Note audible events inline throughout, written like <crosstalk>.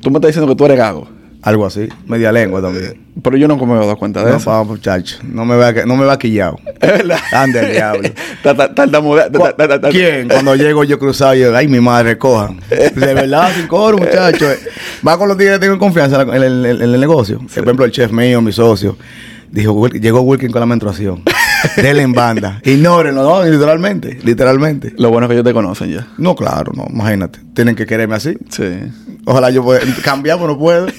Tú me estás diciendo que tú eres gago. Algo así. Media lengua también. Pero yo nunca me he dado cuenta de No, eso. pa, muchacho. No me que- no me vea quillado. <laughs> Es verdad. Ande el diablo. ¿Quién? Cuando llego yo cruzado, yo, ay, mi madre, cojan. <laughs> De verdad, sin coro, muchacho. Va con los días que tengo confianza en, el, en el negocio. Por ejemplo, el chef mío, mi socio, dijo, "Wil- llegó Wilkin con la menstruación. <laughs> Denle en banda. Ignórenlo, ¿no? Literalmente, literalmente. Lo bueno es que ellos te conocen ya. No, claro, no, imagínate. Tienen que quererme así. Sí. Ojalá yo pueda cambiar, pero no puedo. <laughs>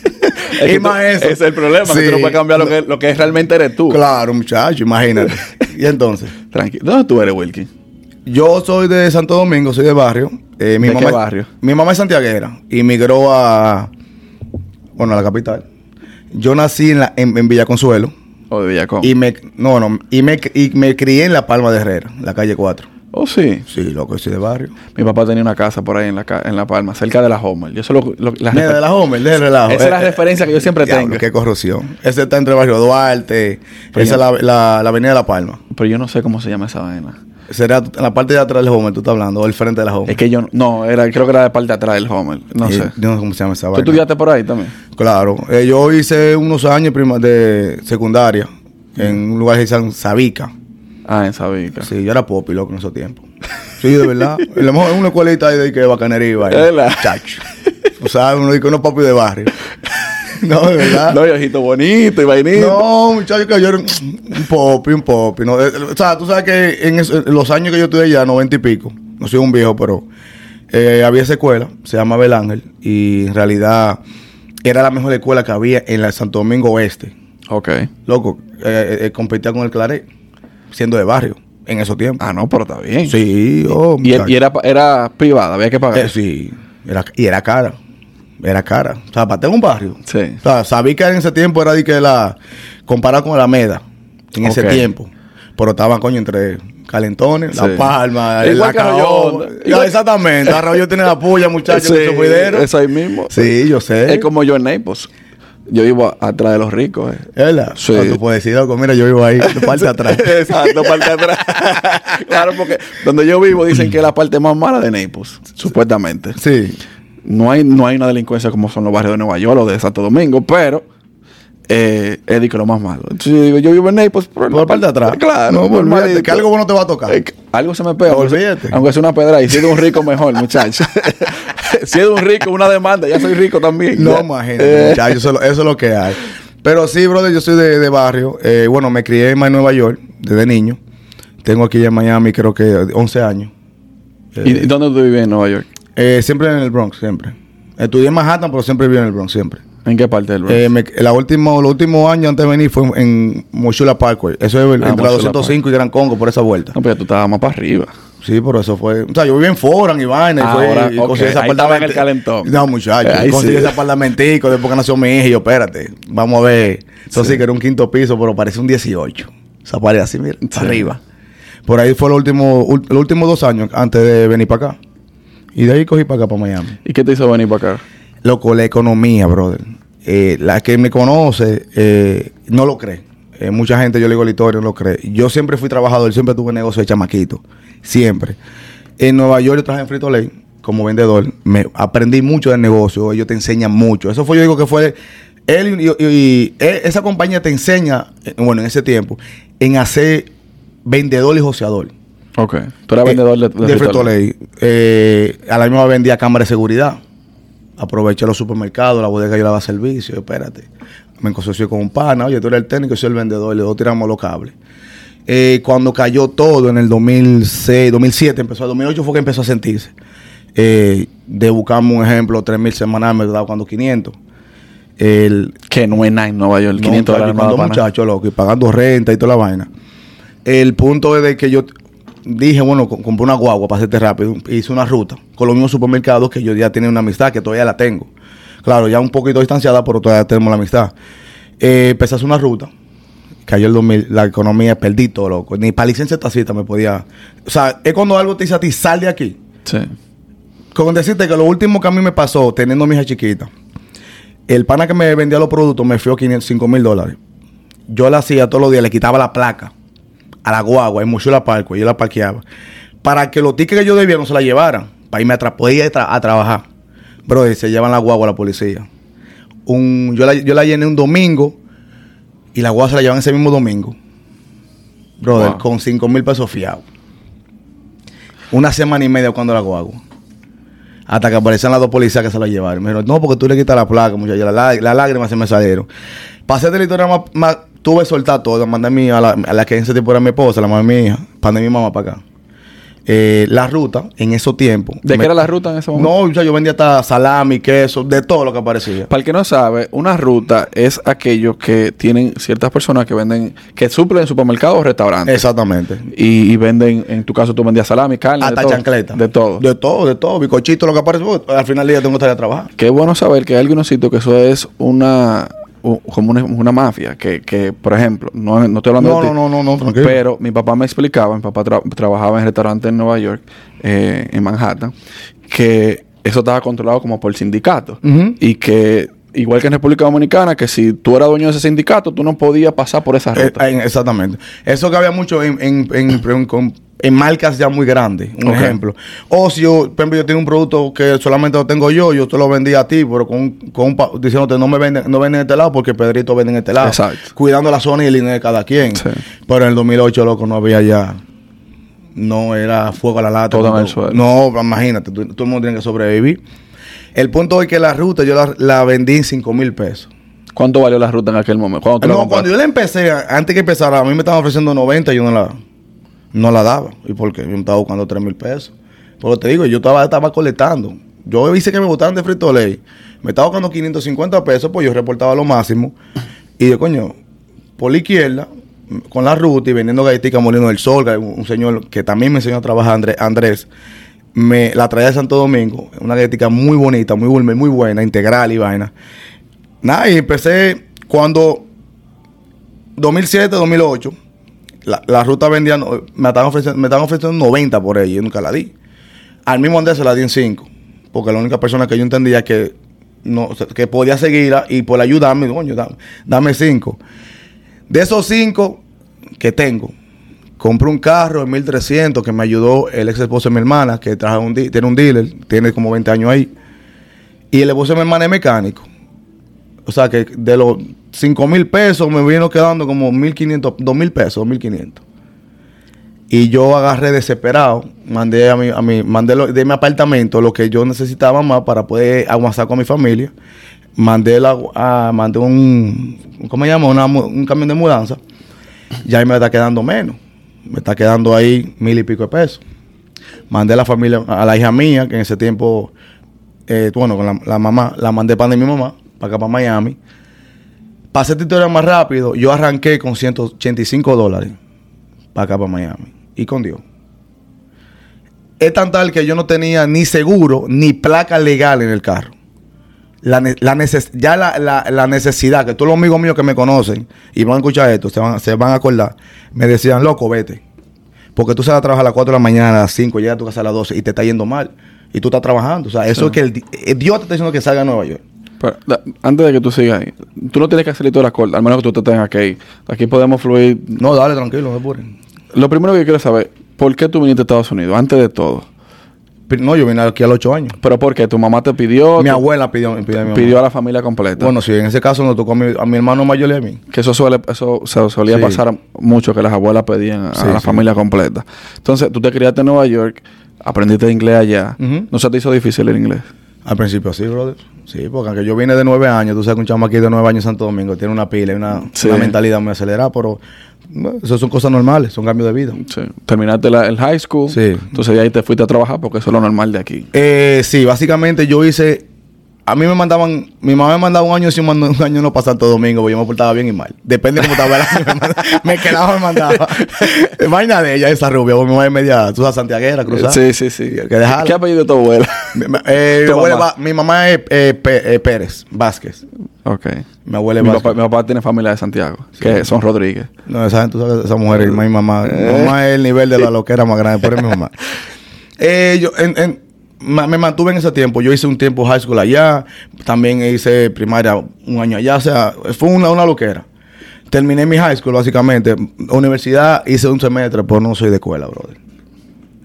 Es y más eso. Ese es el problema, que tú no puedes cambiar lo que, lo que realmente eres tú. Claro, muchacho, imagínate. y entonces, Tranquilo. ¿Dónde tú eres, Wilkie? yo soy de Santo Domingo, soy de barrio. Eh, mi ¿De mamá, qué barrio? Mi mamá es santiaguera y migró a, bueno, a la capital. Yo nací en, la, en, en Villa Consuelo O de Villacón. y me, no, no, y me, y me crié en La Palma de Herrera, la calle 4. Oh, sí. Sí, loco, soy de barrio. Mi papá tenía una casa por ahí en la, en la Palma, cerca de la Homer. Yo solo. Lo, la Mira, de la Homer, de relajo. Esa es la Eh, eh, referencia que yo siempre diablo, tengo. Qué corrupción. Ese está entre barrio Duarte, Pero esa es la, la, la avenida de La Palma. Pero yo no sé cómo se llama esa vaina. Será en la parte de atrás del Homer, tú estás hablando, o el frente de la Homer. Es que yo. No, era, creo que era de parte de atrás del Homer. No sé. Yo no sé cómo se llama esa ¿Tú vaina. estudiaste por ahí también? Claro. Eh, yo hice unos años prima de secundaria en un lugar que se llama Sabica. Ah, en Sabica. Sí, yo era popi, loco, en esos tiempos. Sí, de verdad. <laughs> A lo mejor en una escuelita ahí de que bacanería y vaina. Chacho. O sea, uno dice que uno papi de barrio. <laughs> <laughs> No, de verdad. No, y ojito bonito y vainito. No, muchachos, que yo era un popi, un popi. ¿no? Eh, O sea, tú sabes que en, eso- en los años que yo estudié allá, noventa y pico, no soy un viejo, pero eh, había esa escuela, se llama Belángel, y en realidad era la mejor escuela que había en la Santo Domingo Oeste. Ok. Loco, eh, eh, competía con el Claret, siendo de barrio, en esos tiempos. Ah, no, pero está bien. Sí, oh, Y, y era, era privada, había que pagar. Eh, sí, era, y era cara. Era cara. O sea, para tener un barrio. Sí. O sea, sabía que en ese tiempo era de que la. comparado con la Meda. En ese tiempo. Pero estaban, coño, entre Calentones, Sí. La Palma, Igual la que. Igual- Exactamente. Arroyo <laughs> tiene la puya, muchachos, Sí, eso ahí mismo. Sí, yo sé. Es como yo en Naples. Yo vivo atrás de los ricos. eh. ¿Es verdad? Sí. Tú puedes decir, loco, mira, yo vivo ahí, de <laughs> parte atrás. Exacto, parte atrás. <laughs> claro, porque donde yo vivo dicen que es la parte más mala de Naples, supuestamente. Sí. No hay, no hay una delincuencia como son los barrios de Nueva York o de Santo Domingo, pero eh, es de que lo más malo. Entonces yo digo, yo vivo en Naples, por Por la parte de atrás. Claro, No, olvídate, que algo bueno te va a tocar. Eh, algo se me pega. aunque sea- Olvídate. Aunque sea una pedra y si es un rico, mejor, muchacho. <laughs> si es de un rico, una demanda, ya soy rico también. No, imagínate, Eh, muchachos, eso, es lo- eso es lo que hay. Pero sí, brother, yo soy de, de barrio. Eh, bueno, me crié en Nueva York desde niño. Tengo aquí en Miami, creo que 11 años. Eh, ¿Y dónde tú vives en Nueva York? Eh, siempre en el Bronx, siempre. Estudié en Manhattan, pero siempre viví en el Bronx, siempre. ¿En qué parte del Bronx? Eh, me- la última, los últimos años antes de venir fue en, Mochula Parkway. Eso es entre la Mochula 205 y Gran Congo, por esa vuelta. no, pero tú estabas más para arriba. Sí, por eso fue. O sea, yo viví en Foran y vaina. Y, Ah, fue, ahora, y ok, conseguí ese en el apartamento. calentón. No, muchacho. Ahí conseguí sí. ese apartamentico después que nació mi hija. Y yo, espérate, vamos a ver. Eso sí, que era un quinto piso, pero parece un 18. O sea, parece así, mira, Sí. arriba. Por ahí fue los últimos, los últimos dos años antes de venir para acá. Y de ahí cogí para acá, para Miami. ¿Y qué te hizo venir para acá? Loco, la economía, brother. Eh, la que me conoce eh, no lo cree. Eh, mucha gente, yo le digo la historia, no lo cree. Yo siempre fui trabajador, siempre tuve negocio de chamaquito. Siempre. En Nueva York yo trabajé en Frito Lay como vendedor. Me aprendí mucho del negocio. Ellos te enseñan mucho. Eso fue, yo digo que fue. Él y, y- y- esa compañía te enseña, bueno, en ese tiempo, en hacer vendedor y joseador. Ok. Tú eras vendedor de, Eh, de Frito Lay. Eh, a la misma vendía cámara de seguridad. Aproveché los supermercados, la bodega yo daba servicio. Espérate. Me asocié con un pana. Oye, tú eres el técnico, yo soy el vendedor. Y los dos tiramos los cables. Eh, cuando cayó todo en el 2006, 2007, empezó. El 2008 fue que empezó a sentirse. Eh, de buscarme un ejemplo, 3 mil semanales, me daba cuando 500. El, Que no es nada en Nueva York. no, 500 muchacho, dólares muchachos, loco, y pagando renta y toda la vaina. El punto es de que yo dije, bueno, co- compré una guagua para hacerte rápido. Hice una ruta con los mismos supermercados que yo ya tenía una amistad, que todavía la tengo. Claro, ya un poquito distanciada, pero todavía tenemos la amistad. Eh, empecé a hacer una ruta. Cayó el 2000, la economía, perdí todo, loco. Ni para licencia de tacita me podía... O sea, es cuando algo te dice a ti, sal de aquí. Sí. Con decirte que lo último que a mí me pasó, teniendo a mi hija chiquita, el pana que me vendía los productos me fió 5 mil dólares. Yo la hacía todos los días, le quitaba la placa a la guagua en Mochula Parco, yo la parqueaba. Para que los tickets que yo debía no se la llevaran, para irme a, tra- poder ir a, tra- a trabajar. Bro, se llevan la guagua a la policía. Un, yo, la, yo la llené un domingo y la guagua se la llevan ese mismo domingo. Brother, Wow. con 5 mil pesos fiados. Una semana y media cuando la guagua. Hasta que aparecían las dos policías que se la llevaron. Me dijeron, no, porque tú le quitas la placa, muchacho. Las lá- las lágrimas se me salieron. Pasé de la historia más, más- tuve que soltar todo. Mandé a, mi, a, la, a la que en ese tiempo era mi esposa, la mamá de mi hija. Mandé a mi mamá para acá. Eh, la ruta, en esos tiempos. ¿De me- qué era la ruta en ese momento? No, o sea, yo vendía hasta salami, queso, de todo lo que aparecía. Para el que no sabe, una ruta es aquello que tienen ciertas personas que venden, que suplen supermercados o restaurantes. Exactamente. Y, y venden, en tu caso tú vendías salami, carne, Hasta de todo. chancleta. De todo. De todo, de todo. Bicochito, lo que aparece. Al final del día tengo que estar a trabajar. Qué bueno saber que hay algunos sitios que eso es una como una, una mafia. Que, que, por ejemplo, no, no estoy hablando No, de ti, no, no, no, no, tranquilo. Pero mi papá me explicaba, mi papá tra- trabajaba en restaurante en Nueva York, eh, en Manhattan, que eso estaba controlado como por sindicato. Ujú. Y que, igual que en República Dominicana, que si tú eras dueño de ese sindicato, tú no podías pasar por esa Eh, ruta. eh, exactamente. Eso que había mucho en, en, en, en- con- en marcas ya muy grandes. Un ejemplo. O si yo, por ejemplo, yo tengo un producto que solamente lo tengo yo, yo te lo vendí a ti, pero con, con un diciéndote no me venden, no venden en este lado porque Pedrito vende en este lado. Exacto. Cuidando la zona y el dinero de cada quien. Sí. Pero en el 2008, loco, no había ya. No era fuego a la lata. Todo en el suelo. No, imagínate, todo el mundo tiene que sobrevivir. El punto es que la ruta yo la, la vendí en 5 mil pesos. ¿Cuánto valió la ruta en aquel momento? ¿Cuándo tú la No, cuando yo la empecé, antes que empezara, a mí me estaban ofreciendo 90 y yo no la, no la daba. ¿Y por qué? Yo me estaba buscando 3 mil pesos. Pero te digo, yo estaba, estaba colectando. Yo hice que me botaran de frito ley. Me estaba buscando 550 pesos, pues yo reportaba lo máximo. Y yo, coño, por la izquierda, con la ruta y vendiendo galletitas Molino del Sol, un, un señor que también me enseñó a trabajar, Andrés, Andrés me la traía de Santo Domingo, una galletita muy bonita, muy, gourmet, muy buena, integral y vaina. Nada, y empecé cuando 2007, 2008, la, la ruta vendía, me estaban, ofreciendo, me estaban ofreciendo 90 por ella yo nunca la di. Al mismo Andrés se la di en 5, porque la única persona que yo entendía que no que podía seguirla y por ayudarme, coño, dame, dame 5. De esos 5 que tengo, compré un carro en 1300 que me ayudó el ex esposo de mi hermana, que trabaja un tiene un dealer, tiene como 20 años ahí. Y el esposo de mi hermana es mecánico. O sea que de los 5 mil pesos me vino quedando como 1.500, 2 mil pesos, 2.500. Y yo agarré desesperado, mandé a mi, a mi, mandé lo- de mi apartamento lo que yo necesitaba más para poder aguantar con mi familia. Mandé la, mandé un, ¿cómo se llama? Un camión de mudanza. Ya me está quedando menos. Me está quedando ahí mil y pico de pesos. Mandé a la familia, a la hija mía, que en ese tiempo, eh, bueno, con la, la mamá, la mandé para mi mamá, para acá para Miami. Pasé esta historia más rápido, yo arranqué con 185 dólares para acá para Miami. Y con Dios. Es tan tal que yo no tenía ni seguro ni placa legal en el carro. La, ne- la neces- ya la, la- la necesidad, que todos los amigos míos que me conocen y van a escuchar esto, se van, se van a acordar, me decían, loco, vete. Porque tú sales a trabajar a las 4 de la mañana, a las 5, llegas a tu casa a las 12 y te está yendo mal. Y tú estás trabajando. O sea, eso Sí. es que el, eh, Dios te está diciendo que salga a Nueva York. Pero, da- antes de que tú sigas ahí, tú no tienes que hacer toda la corta, al menos que tú te tengas que ir. Aquí podemos fluir. No, dale, tranquilo, no te. Lo primero que yo quiero saber, ¿por qué tú viniste a Estados Unidos? Antes de todo. No, yo vine aquí a los 8 años. ¿Pero por qué? ¿Tu mamá te pidió? Mi abuela pidió, pidió a mi mamá. pidió a la familia completa. Bueno, sí, en ese caso nos tocó a mi, a mi hermano mayor y a mí. Que eso suele, eso se solía Sí. pasar mucho, que las abuelas pedían a, Sí, a la sí. familia completa. Entonces, tú te criaste en Nueva York, aprendiste inglés allá. ¿No se te hizo difícil el inglés? Al principio sí, brother. Sí, porque aunque yo vine de nueve años, tú sabes que un chamo aquí de nueve años en Santo Domingo tiene una pila y una, Sí. una mentalidad muy acelerada, pero bueno, eso son cosas normales, son cambios de vida. Sí. Terminaste la- el high school. Sí. Entonces, de ahí te fuiste a trabajar porque eso es lo normal de aquí. Eh, sí, básicamente yo hice. A mí me mandaban. Mi mamá me mandaba un año y un año no pasar todo domingo, porque yo me portaba bien y mal. Depende de cómo estaba el año. me, quedaba, me mandaba. <laughs> Vaina de ella, esa rubia, porque mi mamá es media. Tú sabes, santiaguera, cruzada. Sí, sí, sí. Que dejarla. ¿Qué apellido de tu abuela? Mi, eh, <laughs> Tu mi abuela mamá. va- mi mamá es eh, eh, Pérez, Vázquez. ok. Mi abuela es Mi Vázquez. papá, mi papá tiene familia de Santiago, que son Rodríguez. No, esa tú sabes, esa mujer, mi mamá. Eh. Mi mamá es el nivel de la <laughs> loquera más grande, pero es mi mamá. Eh, yo en- en- me mantuve en ese tiempo. Yo hice un tiempo high school allá, también hice primaria un año allá, o sea, fue una, una loquera. Terminé mi high school, básicamente. Universidad hice un semestre, pero no soy de escuela, brother.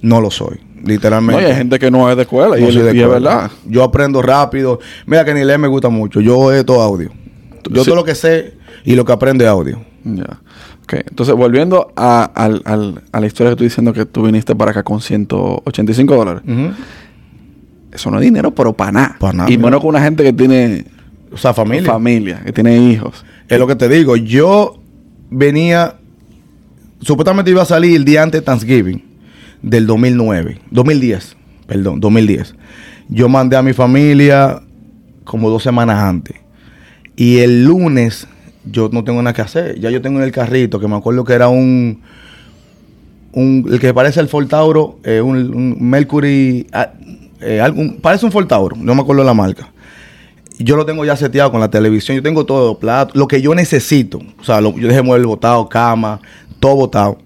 No lo soy. literalmente. No, y hay gente que no es de escuela y, No él- soy de y es escuela. verdad. Yo aprendo rápido. Mira que ni leer me gusta mucho. Yo es todo audio. Yo Sí. todo lo que sé y lo que aprendo es audio. Ya. Entonces volviendo a, al- al- a la historia que tú diciendo que tú viniste para acá con 185 dólares. Eso no es dinero, pero para nada. Pa' y menos con una gente que tiene O sea, familia. familia, que tiene hijos. Es lo que te digo. Yo venía. Supuestamente iba a salir el día antes de Thanksgiving del 2009. 2010. Perdón, 2010. Yo mandé a mi familia como dos semanas antes. Y el lunes yo no tengo nada que hacer. Ya yo tengo en el carrito, que me acuerdo que era un. un el que parece el Ford Tauro, eh, un, un Mercury. ah, eh, parece un Ford Tauro, no me acuerdo la marca yo lo tengo ya seteado con la televisión, yo tengo todo, plato, lo que yo necesito. O sea, lo- yo dejé mueble botado, cama, todo botado.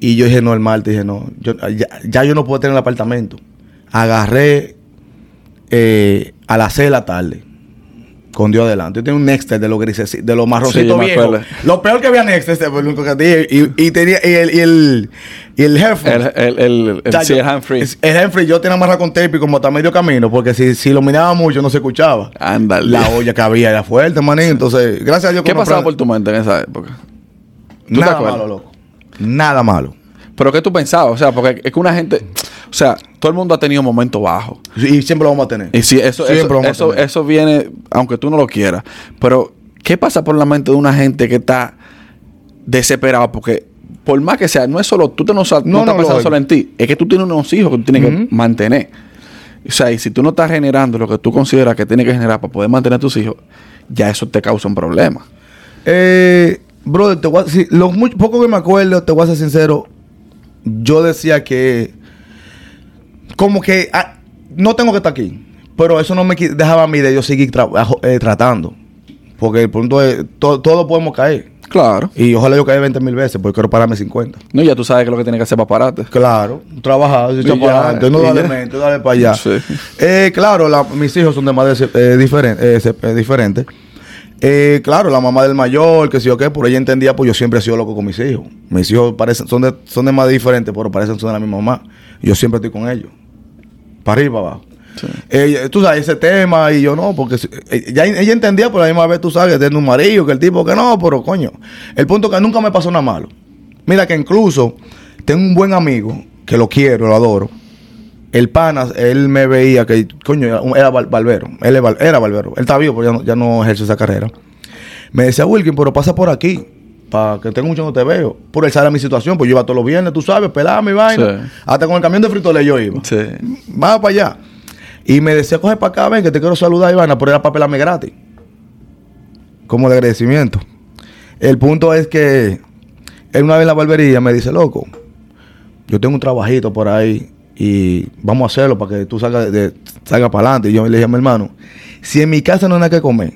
Y yo dije, no, el martes, dije, no, yo, ya, ya yo no puedo tener el apartamento. Agarré eh, a las 6 de la tarde, con Dios adelante. Yo tenía un Nexter de los grises, de los Sí, marroncitos me viejos. Lo peor que había Nexter, ese fue único que tenía. Y, y tenía, y el, y el, y el headphone. El, el, el, el, sí, el es- El handfree yo tenía amarrado con tape y como hasta medio camino, porque si, si lo miraba mucho no se escuchaba. Ándale. La olla que había era fuerte, manín. Entonces, gracias a Dios ¿Qué pasaba por tu mente en esa época? ¿Tú te Nada malo, loco. Nada malo. ¿Pero qué tú pensabas? O sea, porque es que una gente... O sea, todo el mundo ha tenido momentos bajos. Y siempre lo vamos a tener. Y sí, eso, Siempre eso, vamos a eso, tener. eso viene, aunque tú no lo quieras. Pero, ¿qué pasa por la mente de una gente que está desesperada? Porque, por más que sea, no es solo, tú te no, no, No, estás no, pensando lo- solo en ti. Es que tú tienes unos hijos que tú tienes que mantener. O sea, y si tú no estás generando lo que tú consideras que tienes que generar para poder mantener a tus hijos, ya eso te causa un problema. Eh, brother, te voy a, si- lo muy, poco que me acuerdo, te voy a ser sincero. Yo decía que. Como que. ah, no tengo que estar aquí. Pero eso no me dejaba a mí de yo seguir trabajo- eh, tratando. Porque el punto es. to- todos podemos caer. Claro. Y ojalá yo caiga 20 mil veces, porque quiero pararme 50. No, ya tú sabes que lo que tienes que hacer para pararte. Claro, trabajar, echar Y para adelante, no ya. mente, darle para allá. Sí. Eh, claro, la- mis hijos son de madres eh, diferen- eh, se- eh, claro, la mamá del mayor, que sí o qué, por ella entendía, pues yo siempre he sido loco con mis hijos. Mis hijos parecen, son de, son de madres diferentes, pero parecen son de la misma mamá. Yo siempre estoy con ellos. Para arriba, para abajo. Sí. Eh, tú sabes, ese tema, y yo no, porque si- eh, ya ella entendía, por la misma vez tú sabes, que tiene un marido, que el tipo que no, pero coño. El punto es que nunca me pasó nada malo. Mira que incluso tengo un buen amigo, que lo quiero, lo adoro. El pana, él me veía que, coño, era, barbero. Él era barbero. Él está vivo, pero ya no, ya no ejerce esa carrera. Me decía, Wilkin, pero pasa por aquí. Para que tenga mucho no te veo. Por él sabe mi situación, pues yo iba todos los viernes, tú sabes, pelaba mi vaina. Sí. Hasta con el camión de fritole yo iba. Sí. Va para allá. Y me decía, coge para acá, ven, que te quiero saludar, Ivana, pero era para pelarme gratis. Como de agradecimiento. El punto es que él una vez en la barbería me dice, loco, yo tengo un trabajito por ahí y vamos a hacerlo para que tú salgas de, salgas para adelante. Y yo le dije a mi hermano, si en mi casa no hay nada que comer,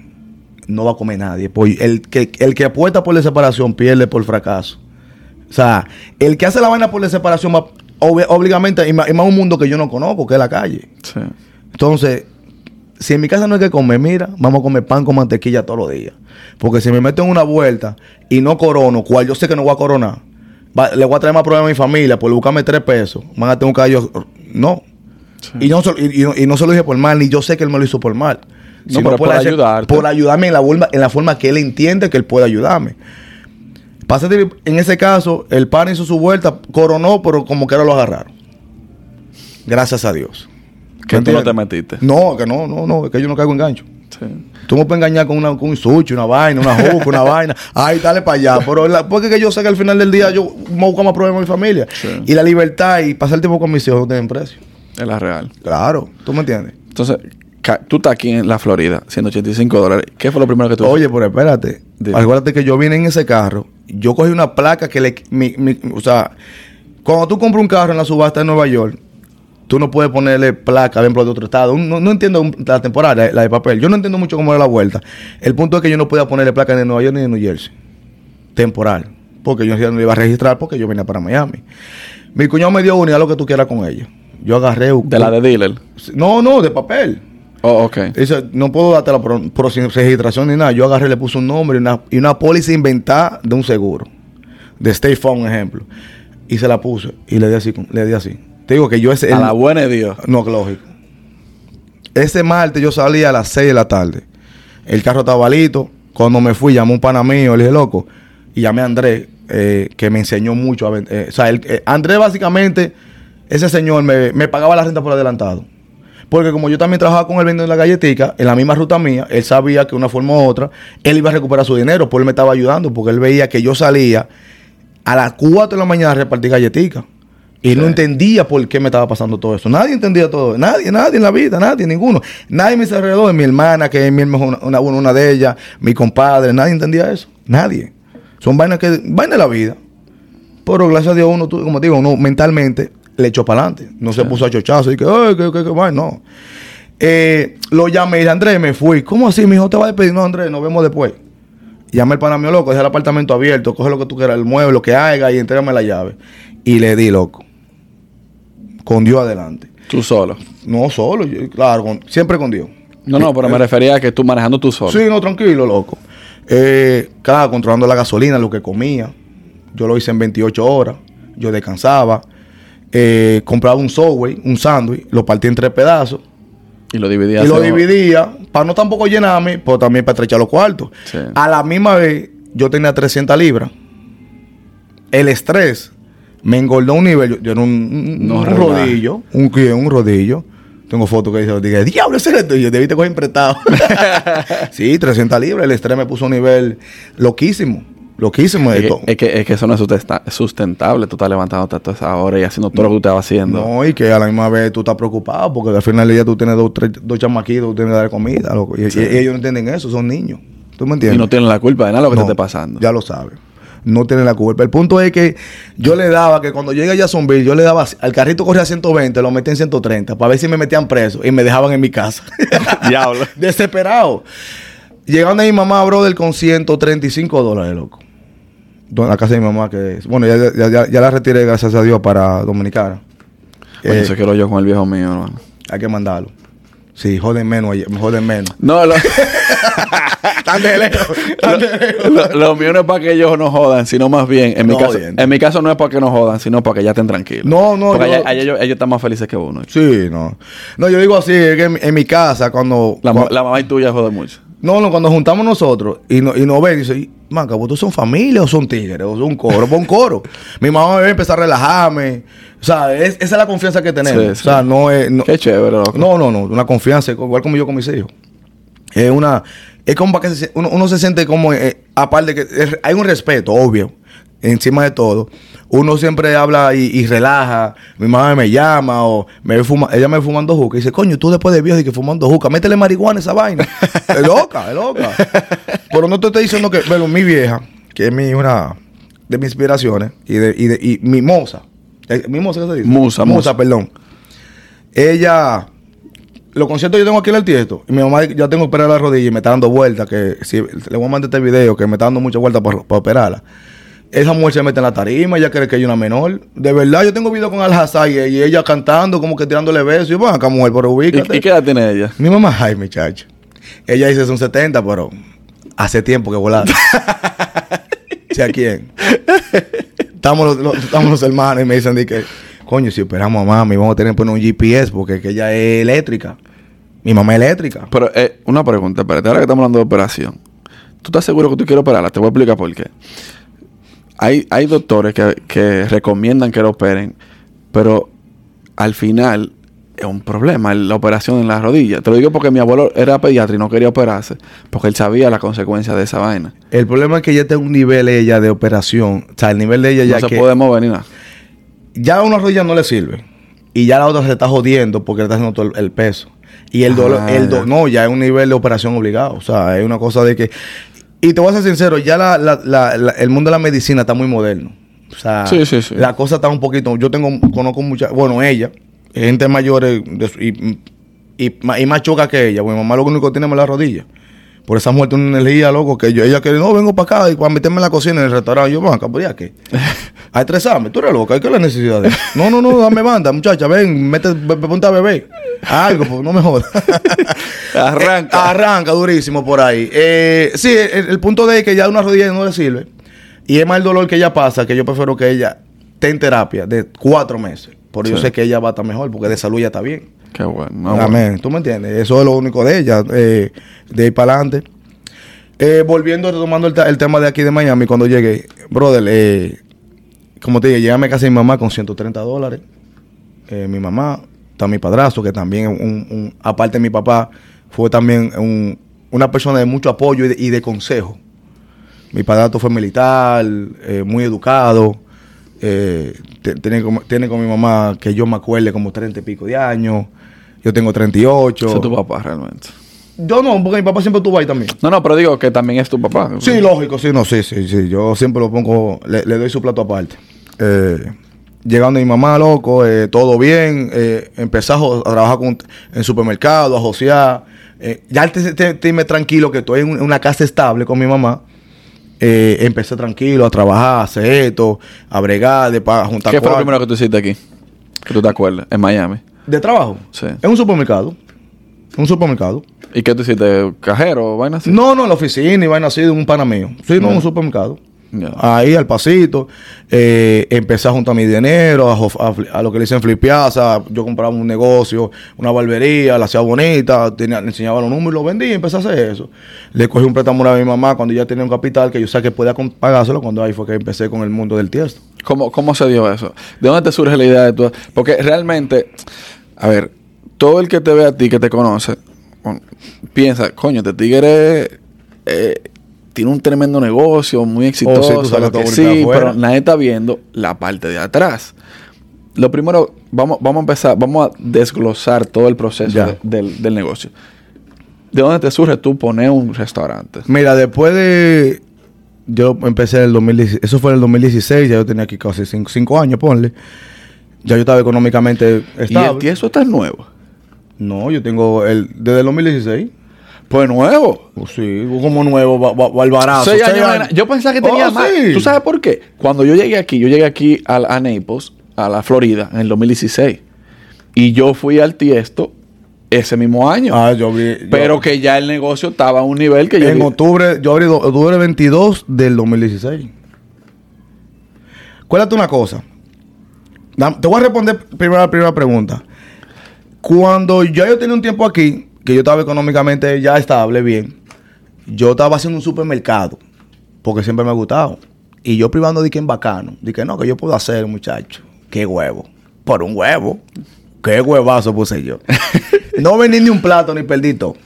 no va a comer nadie. Pues el que, el que apuesta por la separación pierde por fracaso. O sea, el que hace la vaina por la separación va obli- obligamente, y más, y más un mundo que yo no conozco, que es la calle. Sí. Entonces, si en mi casa no hay que comer, mira, vamos a comer pan con mantequilla todos los días. Porque si me meto en una vuelta y no corono, cual yo sé que no voy a coronar, va- le voy a traer más problemas a mi familia por buscarme tres pesos, van a tener un callo. No. Y, no y- y no- se lo dije por mal, ni yo sé que él me lo hizo por mal. No, pero por hacer- ayudarte. Por ayudarme en la, forma, en la forma que él entiende que él puede ayudarme. Pasa que en ese caso, el pan hizo su vuelta, coronó, pero como que ahora lo agarraron. Gracias a Dios. Que ¿Me tú no te metiste. No, que no, no, no, es que yo no caigo en gancho. Sí. Tú me puedes engañar con, una, con un sushi, una vaina, una juca, una <laughs> vaina. Ay, dale para allá. Pero la- porque que yo sé que al final del día yo me busco más problemas en mi familia. Sí. Y la libertad y pasar tiempo con mis hijos no tienen precio. Es la real. Claro, ¿tú me entiendes? Entonces, tú estás aquí en la Florida, 185 dólares. ¿Qué fue lo primero que tú Oye, pero espérate. Dime. Acuérdate que yo vine en ese carro. Yo cogí una placa que le. mi- mi- o sea, cuando tú compras un carro en la subasta de Nueva York, tú no puedes ponerle placa, por ejemplo, de otro estado. No, no entiendo la temporada, la, de papel. Yo no entiendo mucho cómo era la vuelta. El punto es que yo no podía ponerle placa ni de Nueva York ni de New Jersey. Temporal. Porque yo no iba a registrar porque yo venía para Miami. Mi cuñado me dio una y haz lo que tú quieras con ella. Yo agarré. De la de dealer. No, no, de papel. Oh, ok. Dice, no puedo darte la pro, pro- sin registración ni nada. Yo agarré, le puse un nombre y una, y una póliza inventada de un seguro. De State Farm, ejemplo. Y se la puse y le di así. Le di así. Te digo que yo ese... A el- la buena de Dios. no, lógico. Ese martes yo salí a las 6 de la tarde. El carro estaba listo. Cuando me fui, llamé a un pana mío, le dije, loco. Y llamé a Andrés, eh, que me enseñó mucho a eh, o sea, él- eh, Andrés básicamente, ese señor me, me pagaba la renta por adelantado. Porque como yo también trabajaba con él vendiendo la galletica, en la misma ruta mía, él sabía que de una forma u otra, él iba a recuperar su dinero, pues él me estaba ayudando, porque él veía que yo salía a las 4 de la mañana a repartir galletica. Y no entendía por qué me estaba pasando todo eso. Nadie entendía todo. Nadie, nadie en la vida, nadie, ninguno. Nadie me alrededor, mi hermana, que es mi hermana, una, una, una de ellas, mi compadre, nadie entendía eso. Nadie. Son vainas que, vainas de la vida. Pero gracias a Dios, uno, tú- como te digo, uno mentalmente le echó para adelante. No se puso a chochazo y que, ay, que, que, que, vaina", no. Eh, lo llamé y dije, Andrés, me fui. ¿Cómo así? Mi hijo te va a despedir. No, Andrés, nos vemos después. Llamé al pana mío loco, deja el apartamento abierto, coge lo que tú quieras, el mueble, lo que haga y entrégame la llave. Y le di, loco. Con Dios adelante. Tú solo. No solo, yo- claro, con- siempre con Dios. No, no, pero me refería a que tú manejando tú solo. Sí, no, tranquilo, loco. Eh, claro, controlando la gasolina, lo que comía. Yo lo hice en 28 horas. Yo descansaba. Eh, compraba un Subway, un sándwich, lo partí en tres pedazos. Y lo dividía. y lo dividía para no tampoco llenarme, pero también para estrechar los cuartos. Sí. A la misma vez, yo tenía 300 libras. El estrés me engordó un nivel. Yo, yo era un, un- No un rodillo, un, un rodillo. Tengo fotos que dice, dije, diablo, ese eres tú. Y Yo debiste coger prestado. <laughs> sí, 300 libras. El estrés me puso un nivel loquísimo. Loquísimo. Es de que, todo. es, que, es que eso no es sustenta- sustentable. Tú estás levantándote a toda esa hora y haciendo todo lo que tú estabas haciendo. No, y que a la misma vez tú estás preocupado porque al final del día tú tienes dos, tres, dos chamaquitos, tú tienes que dar comida. loco. Y, Sí. y ellos no entienden eso, son niños. ¿Tú me entiendes? y no tienen la culpa de nada lo que No, te esté pasando. Ya lo sabes. No tiene la culpa. El punto es que yo le daba que cuando llegué a Jacksonville, yo le daba al carrito corría 120, lo metí en 130 para ver si me metían preso y me dejaban en mi casa. <laughs> Diablo. <laughs> Desesperado. Llegando a mi mamá, brother, con 135 dólares, loco. La casa de mi mamá, que es. Bueno, ya, ya, ya- ya la retiré, gracias a Dios, para Dominicana. Eh, eso quiero yo con el viejo mío, hermano. hay que mandarlo. Sí, joden menos, joden menos. No, lo, <laughs> Tan de lejos, tan de lejos. lo, lo mío no es para que ellos no jodan, sino más bien, en mi No, caso, bien. en mi caso no es para que no jodan, sino para que ya estén tranquilos. No, no, Porque yo- allá- allá ellos, ellos están más felices que uno. Sí, no. No, yo digo así, es que en, en mi casa, cuando. La, mamá y tuya joden mucho. no, no, cuando juntamos nosotros y, no, y nos ven, dice, Manca, ¿vosotros son familia o son tigres? O son un coro, pon coro. <laughs> mi mamá me ve empezar a relajarme. O sea, es- esa es la confianza que tenemos. Sí, O sí. sea, no es. No, Qué chévere, loco. no, no, no, una confianza, igual como yo con mis hijos. Es una. Es como para que se- uno, uno se siente como. eh, aparte que hay un respeto, obvio, encima de todo. Uno siempre habla y, y relaja. Mi mamá me llama o me fuma, ella me ve fumando juca y dice, coño, tú después de viejo y que fumando juca, métele marihuana a esa vaina. es loca, es loca. Pero no te estoy diciendo que, bueno, mi vieja, que es mi, una de mis inspiraciones, y, de, y, de, y mi moza, eh, mi moza, ¿qué se dice? Musa, Musa, musa. perdón. Ella, los conciertos yo tengo aquí en el tiesto, y mi mamá ya tengo que operar la rodilla y me está dando vueltas, que si le voy a mandar este video, que me está dando muchas vueltas para, para operarla. Esa mujer se mete en la tarima, ella cree que hay una menor. De verdad, yo tengo video con Al Hazard y, ella cantando, como que tirándole besos. Y yo, bueno, acá mujer, pero ubícate. ¿Y, y qué edad tiene ella? Mi mamá, ay, muchacho. Ella dice son 70, pero hace tiempo que volaron. <laughs> ¿Sí a quién? Estamos los, los- estamos los hermanos y me dicen que, coño, si operamos a mami, vamos a tener que poner un GPS porque que ella es eléctrica. Mi mamá es eléctrica. Pero eh, una pregunta, espérate, ahora que estamos hablando de operación, ¿tú estás seguro que tú quieres operarla? Te voy a explicar por qué. Hay, hay doctores que, que recomiendan que la operen, pero al final es un problema la operación en la rodilla. Te lo digo porque mi abuelo era pediatra y no quería operarse, porque él sabía la consecuencia de esa vaina. El problema es que ella tiene un nivel ella de operación. O sea, el nivel de ella ya no se que puede mover ni nada. ya una rodilla no le sirve. Y ya la otra se está jodiendo porque le está haciendo todo el, el peso. Y el dolor, Ah, el do- no, ya es un nivel de operación obligado. O sea, es una cosa de que. Y te voy a ser sincero, ya la, la- la- la- el mundo de la medicina está muy moderno. O sea, Sí, sí, sí. la cosa está un poquito. Yo tengo, conozco mucha, bueno, ella, gente mayores de su- y, y, y más choca que ella. Porque mi mamá lo único que tiene es la rodilla. Por esa muerte una energía, loco, que yo, ella quiere, no, vengo para acá y para meterme en la cocina en el restaurante. Yo, van acá, ¿por qué? <laughs> A estresarme, tú eres loca, ¿qué es la necesidad de No, no, no, dame banda, muchacha, ven, mete, ponte a beber. Algo, pues no me jodas. <laughs> Arranca. Eh, arranca durísimo por ahí. Eh, sí, el, el punto de que ya una rodilla no le sirve. Y es más el dolor que ella pasa, que yo prefiero que ella esté en terapia de cuatro meses. Yo Sí. sé que ella va a estar mejor porque de salud ya está bien. Qué bueno. Amén. ¿Tú me entiendes? Eso es lo único de ella, eh, de ahí para adelante. Eh, volviendo, retomando el, tema de aquí de Miami, cuando llegué, brother, eh, como te dije, llegué a mi casa de mi mamá con 130 dólares. Eh, mi mamá, está mi padrastro, que también, un, un- aparte de mi papá, fue también un- una persona de mucho apoyo y de, y consejo. Mi padrastro fue militar, muy educado. tiene, como- tiene con mi mamá, que yo me acuerde, como 30 y pico de años. Yo tengo 38. Ese es tu papá realmente. Yo no, porque mi papá siempre estuvo ahí también. No, no, pero digo que también es tu papá. Sí, lógico, sí, no, sí, sí, sí. Yo siempre lo pongo, le, le doy su plato aparte. Eh, llegando mi mamá, loco, eh, todo bien. Eh, empecé a, a trabajar con, en supermercado, a josear. Eh, ya te, te, te- me tranquilo que estoy en un- una casa estable con mi mamá. Eh, empecé tranquilo a trabajar, a hacer esto, a bregar, de, para juntar ¿Qué fue lo cuarto. primero que tú hiciste aquí? Que tú te acuerdas, en Miami. De trabajo. Sí. En un supermercado. Un supermercado. ¿Y qué tú hiciste? ¿Cajero o vaina así? No, no, en la oficina y vaina así de un pana mío. Sí, no, en un supermercado. Ahí al pasito. Eh, empecé a juntar mi dinero, a, a lo que le dicen flipiaza. Yo compraba un negocio, una barbería, la hacía bonita, tenía, le enseñaba los números y lo vendí y empecé a hacer eso. Le cogí un préstamo a mi mamá cuando ya tenía un capital que yo sé que podía pagárselo cuando ahí fue que empecé con el mundo del tiesto. ¿Cómo, ¿Cómo se dio eso? ¿De dónde te surge la idea de tu...? Porque realmente, a ver, todo el que te ve a ti, que te conoce, bueno, piensa, coño, este tigre eh, tiene un tremendo negocio, muy exitoso, Oh, lo que sí, pero nadie está viendo la parte de atrás. Lo primero, vamos, vamos a empezar, vamos a desglosar todo el proceso de- del, del negocio. ¿De dónde te surge tú poner un restaurante? Mira, después de. Yo empecé en el 2016. Eso fue en el 2016. Ya yo tenía aquí casi cinco, cinco años, ponle. Ya yo estaba económicamente ¿Y estable. el tieso está nuevo? No, yo tengo el. Desde el 2016. Pues nuevo. Pues sí, como nuevo, ba- ba- barbarazo. Seis Seis años años. en- Yo pensaba que tenía Oh, más. sí. ¿Tú sabes por qué? Cuando yo llegué aquí, yo llegué aquí a, a Naples, a la Florida, en el 2016. Y yo fui al Tiesto ese mismo año. Ah, yo yo- pero que ya el negocio estaba a un nivel que yo... en octubre, yo abrí octubre 22 del 2016. Cuéntate una cosa. Te voy a responder primero la primera pregunta. Cuando ya yo tenía un tiempo aquí, que yo estaba económicamente ya estable, bien, yo estaba haciendo un supermercado, porque siempre me ha gustado. Y yo privando de que en bacano, de que no, que yo puedo hacer, muchacho. Qué huevo. Por un huevo. Qué huevazo puse yo. <laughs> no vendí ni un plato ni perdí todo.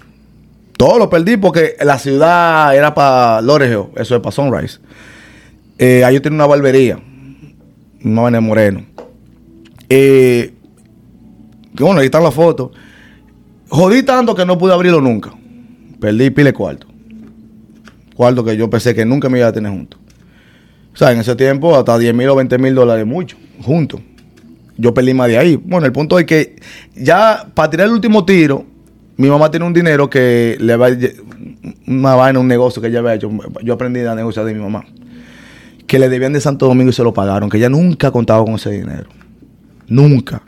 Todo lo perdí porque la ciudad era para Loreo, eso es para Sunrise. Eh, ahí yo tenía una barbería, una vaina moreno. Eh, que bueno, ahí están las fotos. Jodí tanto que no pude abrirlo nunca. Perdí pile cuarto. Cuarto que yo pensé que nunca me iba a tener junto. O sea, en ese tiempo hasta 10 mil o 20 mil dólares mucho, juntos. Yo perdí más de ahí. Bueno, el punto es que ya para tirar el último tiro, mi mamá tiene un dinero que le va una vaina, un negocio que ella había hecho. Yo aprendí a negociar de mi mamá. Que le debían de Santo Domingo y se lo pagaron. Que ella nunca contaba con ese dinero. Nunca.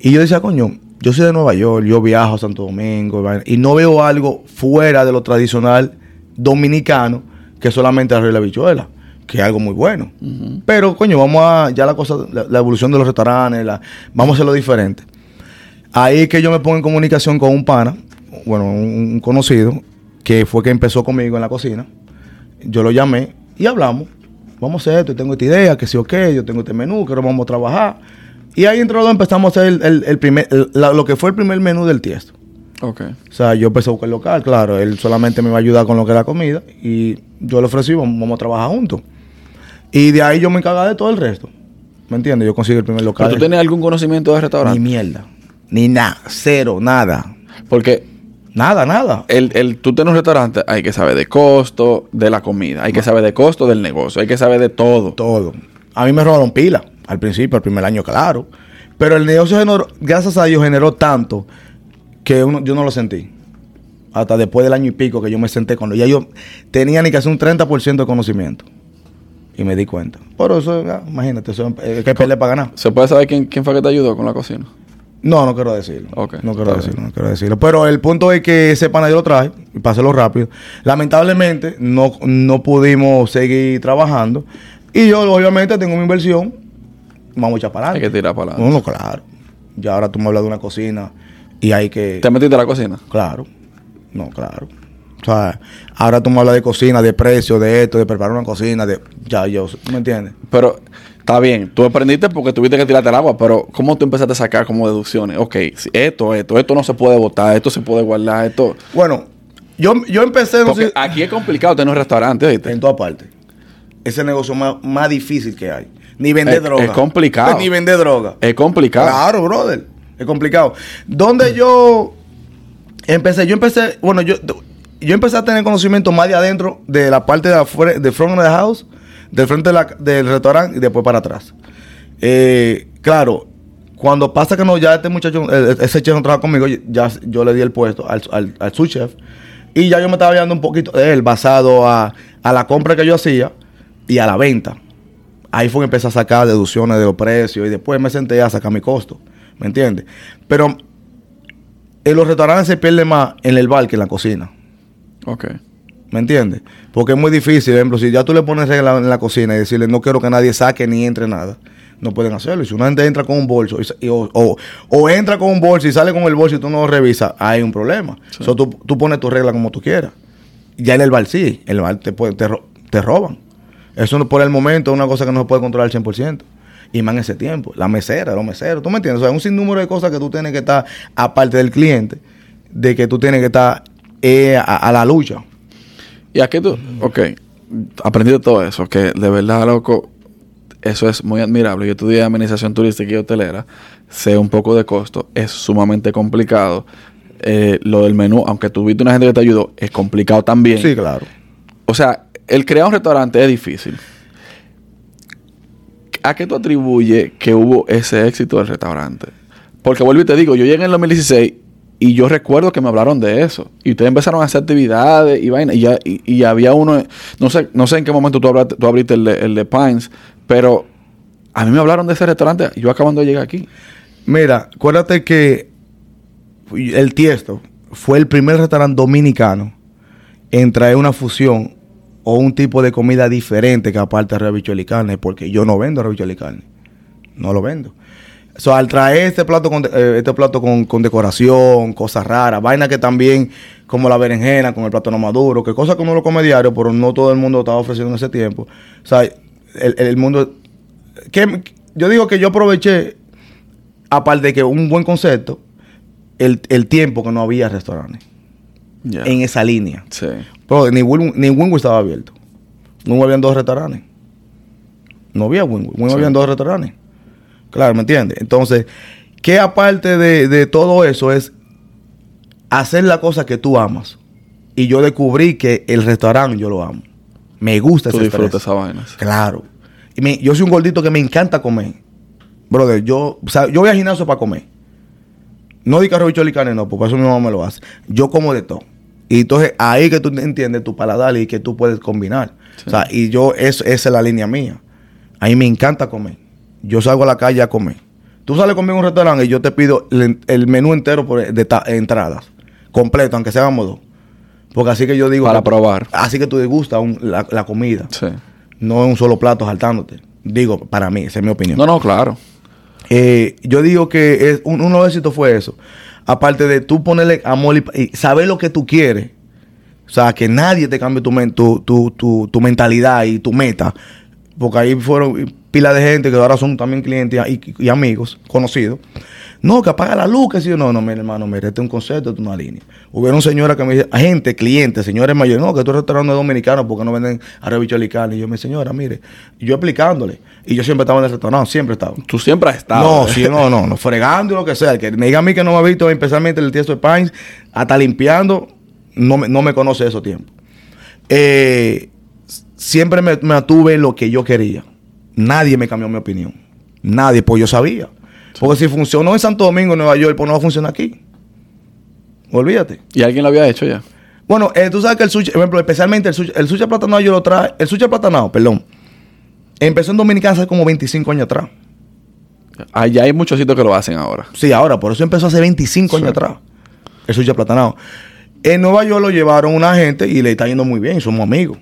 Y yo decía, coño, yo soy de Nueva York, yo viajo a Santo Domingo y no veo algo fuera de lo tradicional dominicano que solamente arroz y la bichuela, que es algo muy bueno. Pero, coño, vamos a, ya la cosa, la, la evolución de los restaurantes, la- vamos a hacerlo diferente. Ahí es que yo me pongo en comunicación con un pana, bueno, un, un conocido, que fue que empezó conmigo en la cocina. Yo lo llamé y hablamos. Vamos a hacer esto, tengo esta idea, que sí o qué, yo tengo este menú, que ahora vamos a trabajar. Y ahí entre los dos empezamos a hacer el, el- el primer, el- la- lo que fue el primer menú del tiesto. Ok. O sea, yo empecé a buscar el local, claro, él solamente me va a ayudar con lo que es la comida y yo le ofrecí, vamos, vamos a trabajar juntos. Y de ahí yo me encargaba de todo el resto. ¿Me entiendes? Yo consigo el primer ¿Pero local. tú tienes algún conocimiento de Ni restaurante? mierda. Ni nada. Cero, nada. Porque Nada, nada. el, el, tú tienes un restaurante, hay que saber de costo de la comida, hay que saber de costo del negocio, hay que saber de todo. Todo. A mí me robaron pila al principio, al primer año, claro. Pero el negocio, generó, gracias a Dios, generó tanto que uno- yo no lo sentí. Hasta después del año y pico que yo me senté con Ya yo tenía ni que hacer un 30% de conocimiento. Y me di cuenta. Por eso, ya, imagínate, eso, eh, que peleé para ganar. ¿Se puede saber quién, quién fue que te ayudó con la cocina? No, no quiero decirlo. No quiero decirlo, bien. no quiero decirlo. Pero el punto es que ese pana yo lo traje, y hacerlo rápido. Lamentablemente, no, no pudimos seguir trabajando. Y yo, obviamente, tengo mi inversión vamos a echar para Hay que adelante. tirar para adelante. no, claro. Ya ahora tú me hablas de una cocina y hay que... ¿Te metiste a la cocina? Claro. No, claro. O sea, ahora tú me hablas de cocina, de precio, de esto, de preparar una cocina, de... Ya, yo... ¿tú ¿Me entiendes? Pero está bien, tú aprendiste porque tuviste que tirarte el agua, pero ¿cómo tú empezaste a sacar como deducciones? Ok, esto, esto, esto no se puede botar, esto se puede guardar, esto... Bueno, yo, yo empecé... No Porque sé, aquí es complicado tener un restaurante, ¿viste? en todas partes. Es el negocio más, más difícil que hay. Ni vender Es- droga. es complicado. Ni vender droga. Es complicado. Claro, brother. Es complicado. Donde yo empecé, yo empecé, bueno, yo, yo empecé a tener conocimiento más de adentro de la parte de afuera, de front of the house, del frente de la- del restaurante y después para atrás. Eh, claro, cuando pasa que no, ya este muchacho, eh, ese chef no trabaja conmigo, ya yo le di el puesto al, al, al sous chef y ya yo me estaba viendo un poquito de él basado a, a la compra que yo hacía y a la venta. Ahí fue que empecé a sacar deducciones de los precios y después me senté a sacar mi costo. ¿Me entiendes? Pero en los restaurantes se pierde más en el bar que en la cocina. Ok. ¿Me entiendes? Porque es muy difícil. Por ejemplo, si ya tú le pones regla en la cocina y decirle no quiero que nadie saque ni entre nada, no pueden hacerlo. Y si una gente entra con un bolso y sa- y- o, o- o entra con un bolso y sale con el bolso y tú no lo revisas, hay un problema. So, tú, tú pones tu regla como tú quieras. Ya en el bar sí, en el bar te, puede- te, te roban. Eso no- por el momento es una cosa que no se puede controlar al 100%. Y más en ese tiempo. La mesera, los meseros, ¿tú me entiendes? O sea, un sinnúmero de cosas que tú tienes que estar, aparte del cliente, de que tú tienes que estar eh, a, a la lucha. Y aquí tú, ok, aprendí de todo eso, que de verdad, loco, eso es muy admirable. Yo estudié administración turística y hotelera, sé un poco de costo, es sumamente complicado. Eh, lo del menú, aunque tuviste una gente que te ayudó, es complicado también. Sí, claro. O sea, el crear un restaurante es difícil. ¿A qué tú atribuyes que hubo ese éxito del restaurante? Porque vuelvo y te digo, yo llegué en el 2016 y yo recuerdo que me hablaron de eso. Y ustedes empezaron a hacer actividades y vaina. Y, ya, y, había uno, no sé, no sé en qué momento tú abriste el de, el de Pines, pero a mí me hablaron de ese restaurante yo acabando de llegar aquí. Mira, acuérdate que el Tiesto fue el primer restaurante dominicano en traer una fusión o un tipo de comida diferente que aparte de y carne, porque yo no vendo rebichuela y carne. No lo vendo. So, al traer este plato con, eh, este plato con, con decoración, cosas raras, vainas que también, como la berenjena con el plátano maduro, que cosas que uno lo come diario, pero no todo el mundo estaba ofreciendo en ese tiempo. O sea, el, el mundo... Que, yo digo que yo aproveché aparte de que un buen concepto, el, el tiempo que no había restaurantes en esa línea. Sí. Pero ni, ni Winwood estaba abierto. No habían dos restaurantes. No había Winwood. Winwood Sí. habían dos restaurantes. Claro, ¿me entiendes? Entonces, que aparte de, de todo eso es hacer la cosa que tú amas. Y yo descubrí que el restaurante yo lo amo. Me gusta Tú ese disfrutas esa vaina. Claro. Y me- yo soy un gordito que me encanta comer. Brother, yo, o sea, yo voy al gimnasio para comer. No di carro y carne, no, porque eso mi mamá me lo hace. Yo como de todo. Y entonces ahí que tú entiendes tu paladar y que tú puedes combinar. Sí. O sea, y yo, eso, esa es la línea mía. A mí me encanta comer. Yo salgo a la calle a comer. Tú sales conmigo a un restaurante y yo te pido el, el menú entero por, de ta- entradas. Completo, aunque seamos dos. Porque así que yo digo... Para que- probar. Así que tú degustas un- la, la comida. Sí. No es un solo plato saltándote. Digo, para mí, esa es mi opinión. No, no, claro. Eh, yo digo que es, un, uno de los éxitos fue eso. Aparte de tú ponerle amor y, y saber lo que tú quieres. O sea, que nadie te cambie tu, tu, tu, tu mentalidad y tu meta. Porque ahí fueron pila de gente que ahora son también clientes y, y amigos, conocidos. No, que apaga la luz, que sí. No, no, mire, hermano, mire, este es un concepto, este es una línea. Hubieron señoras que me dicen, gente, clientes, señores mayores, no, que tú restaurante dominicano porque no venden arrebichuela y carne. Y yo, mi señora, mire, y yo explicándole. Y yo siempre estaba en el restaurante, siempre estaba. Tú siempre has estado. No, sí, no, no, no, fregando y lo que sea. El que me diga a mí que no me ha visto, especialmente el tiesto de Pines, hasta limpiando, no me, no me conoce esos tiempos. Eh, siempre me, me atuve lo que yo quería. Nadie me cambió mi opinión. Nadie, pues yo sabía. Porque si funcionó en Santo Domingo, en Nueva York, pues no va a funcionar aquí. Olvídate. ¿Y alguien lo había hecho ya? Bueno, eh, tú sabes que el sushi, por ejemplo, especialmente el sushi, el sushi aplatanado yo lo trae, el sushi aplatanado, perdón, empezó en Dominicana hace como 25 años atrás. Allá hay muchos sitios que lo hacen ahora. Sí, ahora, por eso empezó hace 25 Sí. años atrás. El sushi aplatanado. En Nueva York lo llevaron una gente y le está yendo muy bien, somos amigos.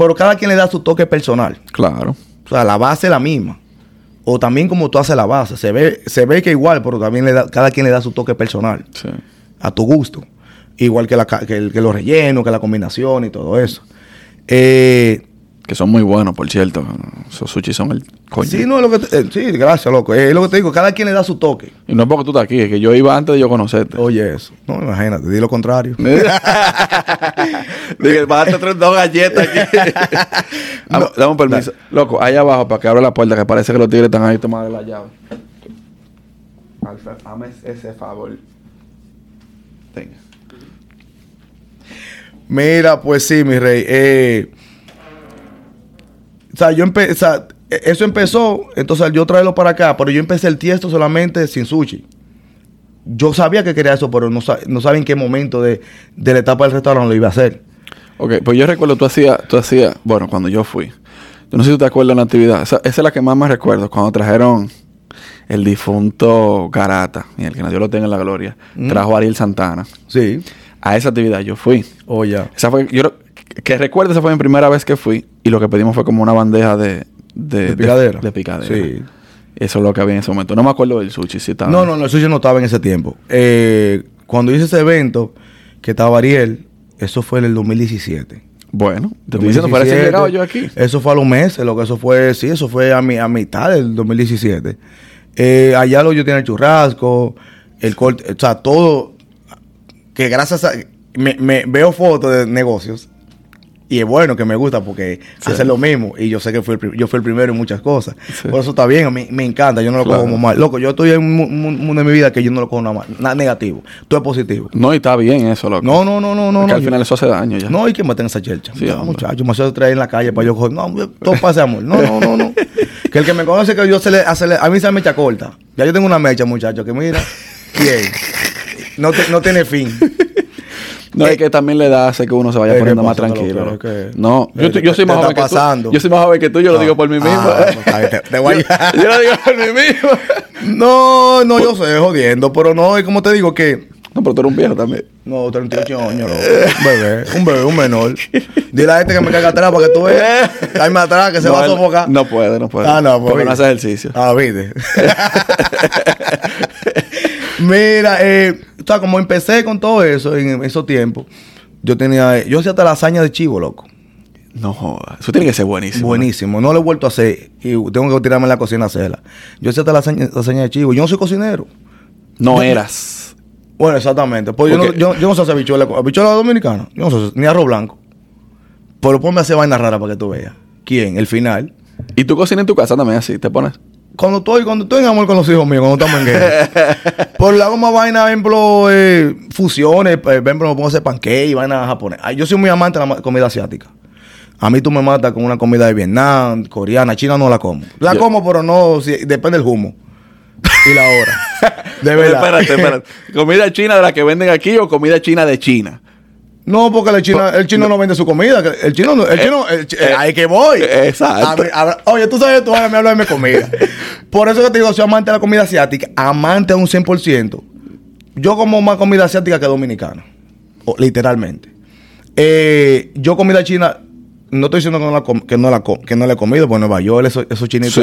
Pero cada quien le da su toque personal. Claro. O sea, la base es la misma. o también como tú haces la base. Se ve, se ve que igual, pero también le da, cada quien le da su toque personal, Sí. a tu gusto. Igual que, la, que, el- que los rellenos, que la combinación y todo eso. Eh, Que son muy buenos, por cierto. Esos sushi son el coño. sí, no, es lo que te- eh, sí, gracias, loco. Es lo que te digo, cada quien le da su toque. Y no es porque tú estás aquí, es que yo iba antes de yo conocerte. Oye, eso. No, imagínate, di lo contrario. <laughs> Dije, <laughs> bájate tres dos galletas aquí. <laughs> Dame- Dame un permiso. Loco, ahí abajo, para que abra la puerta, que parece que los tigres están ahí tomando la llave. Alfred, hazme ese favor. Venga. Mira, pues sí, mi rey. Eh, o sea, yo empe- o sea, e- eso empezó, entonces yo traerlo para acá, pero yo empecé el tiesto solamente sin sushi. Yo sabía que quería eso, pero no, sa- no sabía en qué momento de, de la etapa del restaurante lo iba a hacer. Ok, pues yo recuerdo, tú hacías, tú hacías, bueno, cuando yo fui. Yo no sé si tú te acuerdas de la actividad. Esa, esa es la que más me recuerdo, cuando trajeron el difunto Garata, y el que Dios lo tenga en la gloria, trajo a Ariel Santana. Sí. A esa actividad yo fui. Oh, ya. Esa fue, yo que, recuerdo, esa fue mi primera vez que fui y lo que pedimos fue como una bandeja de... De, ¿De picadera? De, picadera. Sí. Eso es lo que había en ese momento. No me acuerdo del sushi, si estaba. No, no, no, el sushi no estaba en ese tiempo. Eh, cuando hice ese evento, que estaba Ariel, eso fue en el 2017. Bueno, te estoy diciendo, parece que he 2017. llegado yo aquí. Eso fue a los meses, lo que eso fue, sí, eso fue a, mi, a mitad del 2017. Eh, allá lo yo tenía el churrasco, el corte, o sea, todo, que gracias a, me, me veo fotos de negocios y es bueno que me gusta porque Sí. hace lo mismo y yo sé que fui el, yo fui el primero en muchas cosas. Sí. Por eso está bien, a mí me encanta, yo no lo Claro. cojo como mal. Loco, yo estoy en un mu- mu- mundo de mi vida que yo no lo cojo nada mal, nada negativo, todo es positivo. No, y está bien eso, loco. No, no, no, no, no. No, al yo- final eso hace daño ya. no, hay que matar esa chelcha. Sí, Ya, hombre. muchacho, me hace traer en la calle para yo coger. No, todo pase amor. No, no, no, no. <laughs> que el que me conoce que yo se le, hace le- a mí se me mecha corta. Ya yo tengo una mecha, muchacho, que mira, bien. No, te- no tiene fin. No, es que también le da hace que uno se vaya Eh, poniendo ¿qué más tranquilo. No, yo, Eh, soy más joven que tú. Yo soy más joven que tú, yo lo Ah, digo por mí mismo. ah, pues, te- <laughs> voy a- yo lo digo por mí mismo. <laughs> No, no, yo sé, jodiendo, pero no, es como te digo que. No, pero tú eres un viejo también. No, 38 años, loco. Un bebé, un bebé, un menor. Dile a este que me caiga atrás para que tú veas. <laughs> Cállame atrás, que se no, va a sofocar. No puede, no puede. Ah, no, pues, Porque no mira. hace ejercicio. Ah, viste. Mira, eh, o sea, como empecé con todo eso en esos tiempos, yo tenía, yo hacía hasta lasaña de chivo, loco. No jodas. Eso tiene que ser buenísimo. Buenísimo. No lo he vuelto a hacer y tengo que tirarme en la cocina a hacerla. Yo hacía hasta lasaña, lasaña de chivo. Yo no soy cocinero. No Yo- eras. Bueno, exactamente. Pues yo no, yo, yo no sé hacer habichuela, habichuela dominicana. Yo no sé, hacer- ni arroz blanco. Pero ponme a hacer vaina rara para que tú veas. ¿Quién? El final. Y tú cocinas en tu casa también así, te pones. Cuando estoy, cuando estoy en amor con los hijos míos, cuando estamos en guerra. <laughs> Por le hago más vaina, por ejemplo, eh, fusiones, por ejemplo, me pongo a hacer pancake y vaina japonesa. Yo soy muy amante de la comida asiática. A mí tú me matas con una comida de Vietnam, coreana, china no la como. La Yo- como, pero no, si- depende del humo. <laughs> Y la hora. De verdad. espérate, espérate. <laughs> ¿Comida china de la que venden aquí o comida china de China? No, porque el chino, el chino no vende su comida. El chino no, el chino, el eh, ahí que voy. exacto. A mí- a- oye, tú sabes, tú ahora me hablas de mi comida. <laughs> Por eso que te digo, soy amante de la comida asiática, amante a un 100%. Yo como más comida asiática que dominicana. O- literalmente. Eh, yo comida china, no estoy diciendo que no la, com- que no la, com- que no la he comido, en Nueva York, esos, esos chinitos Sí,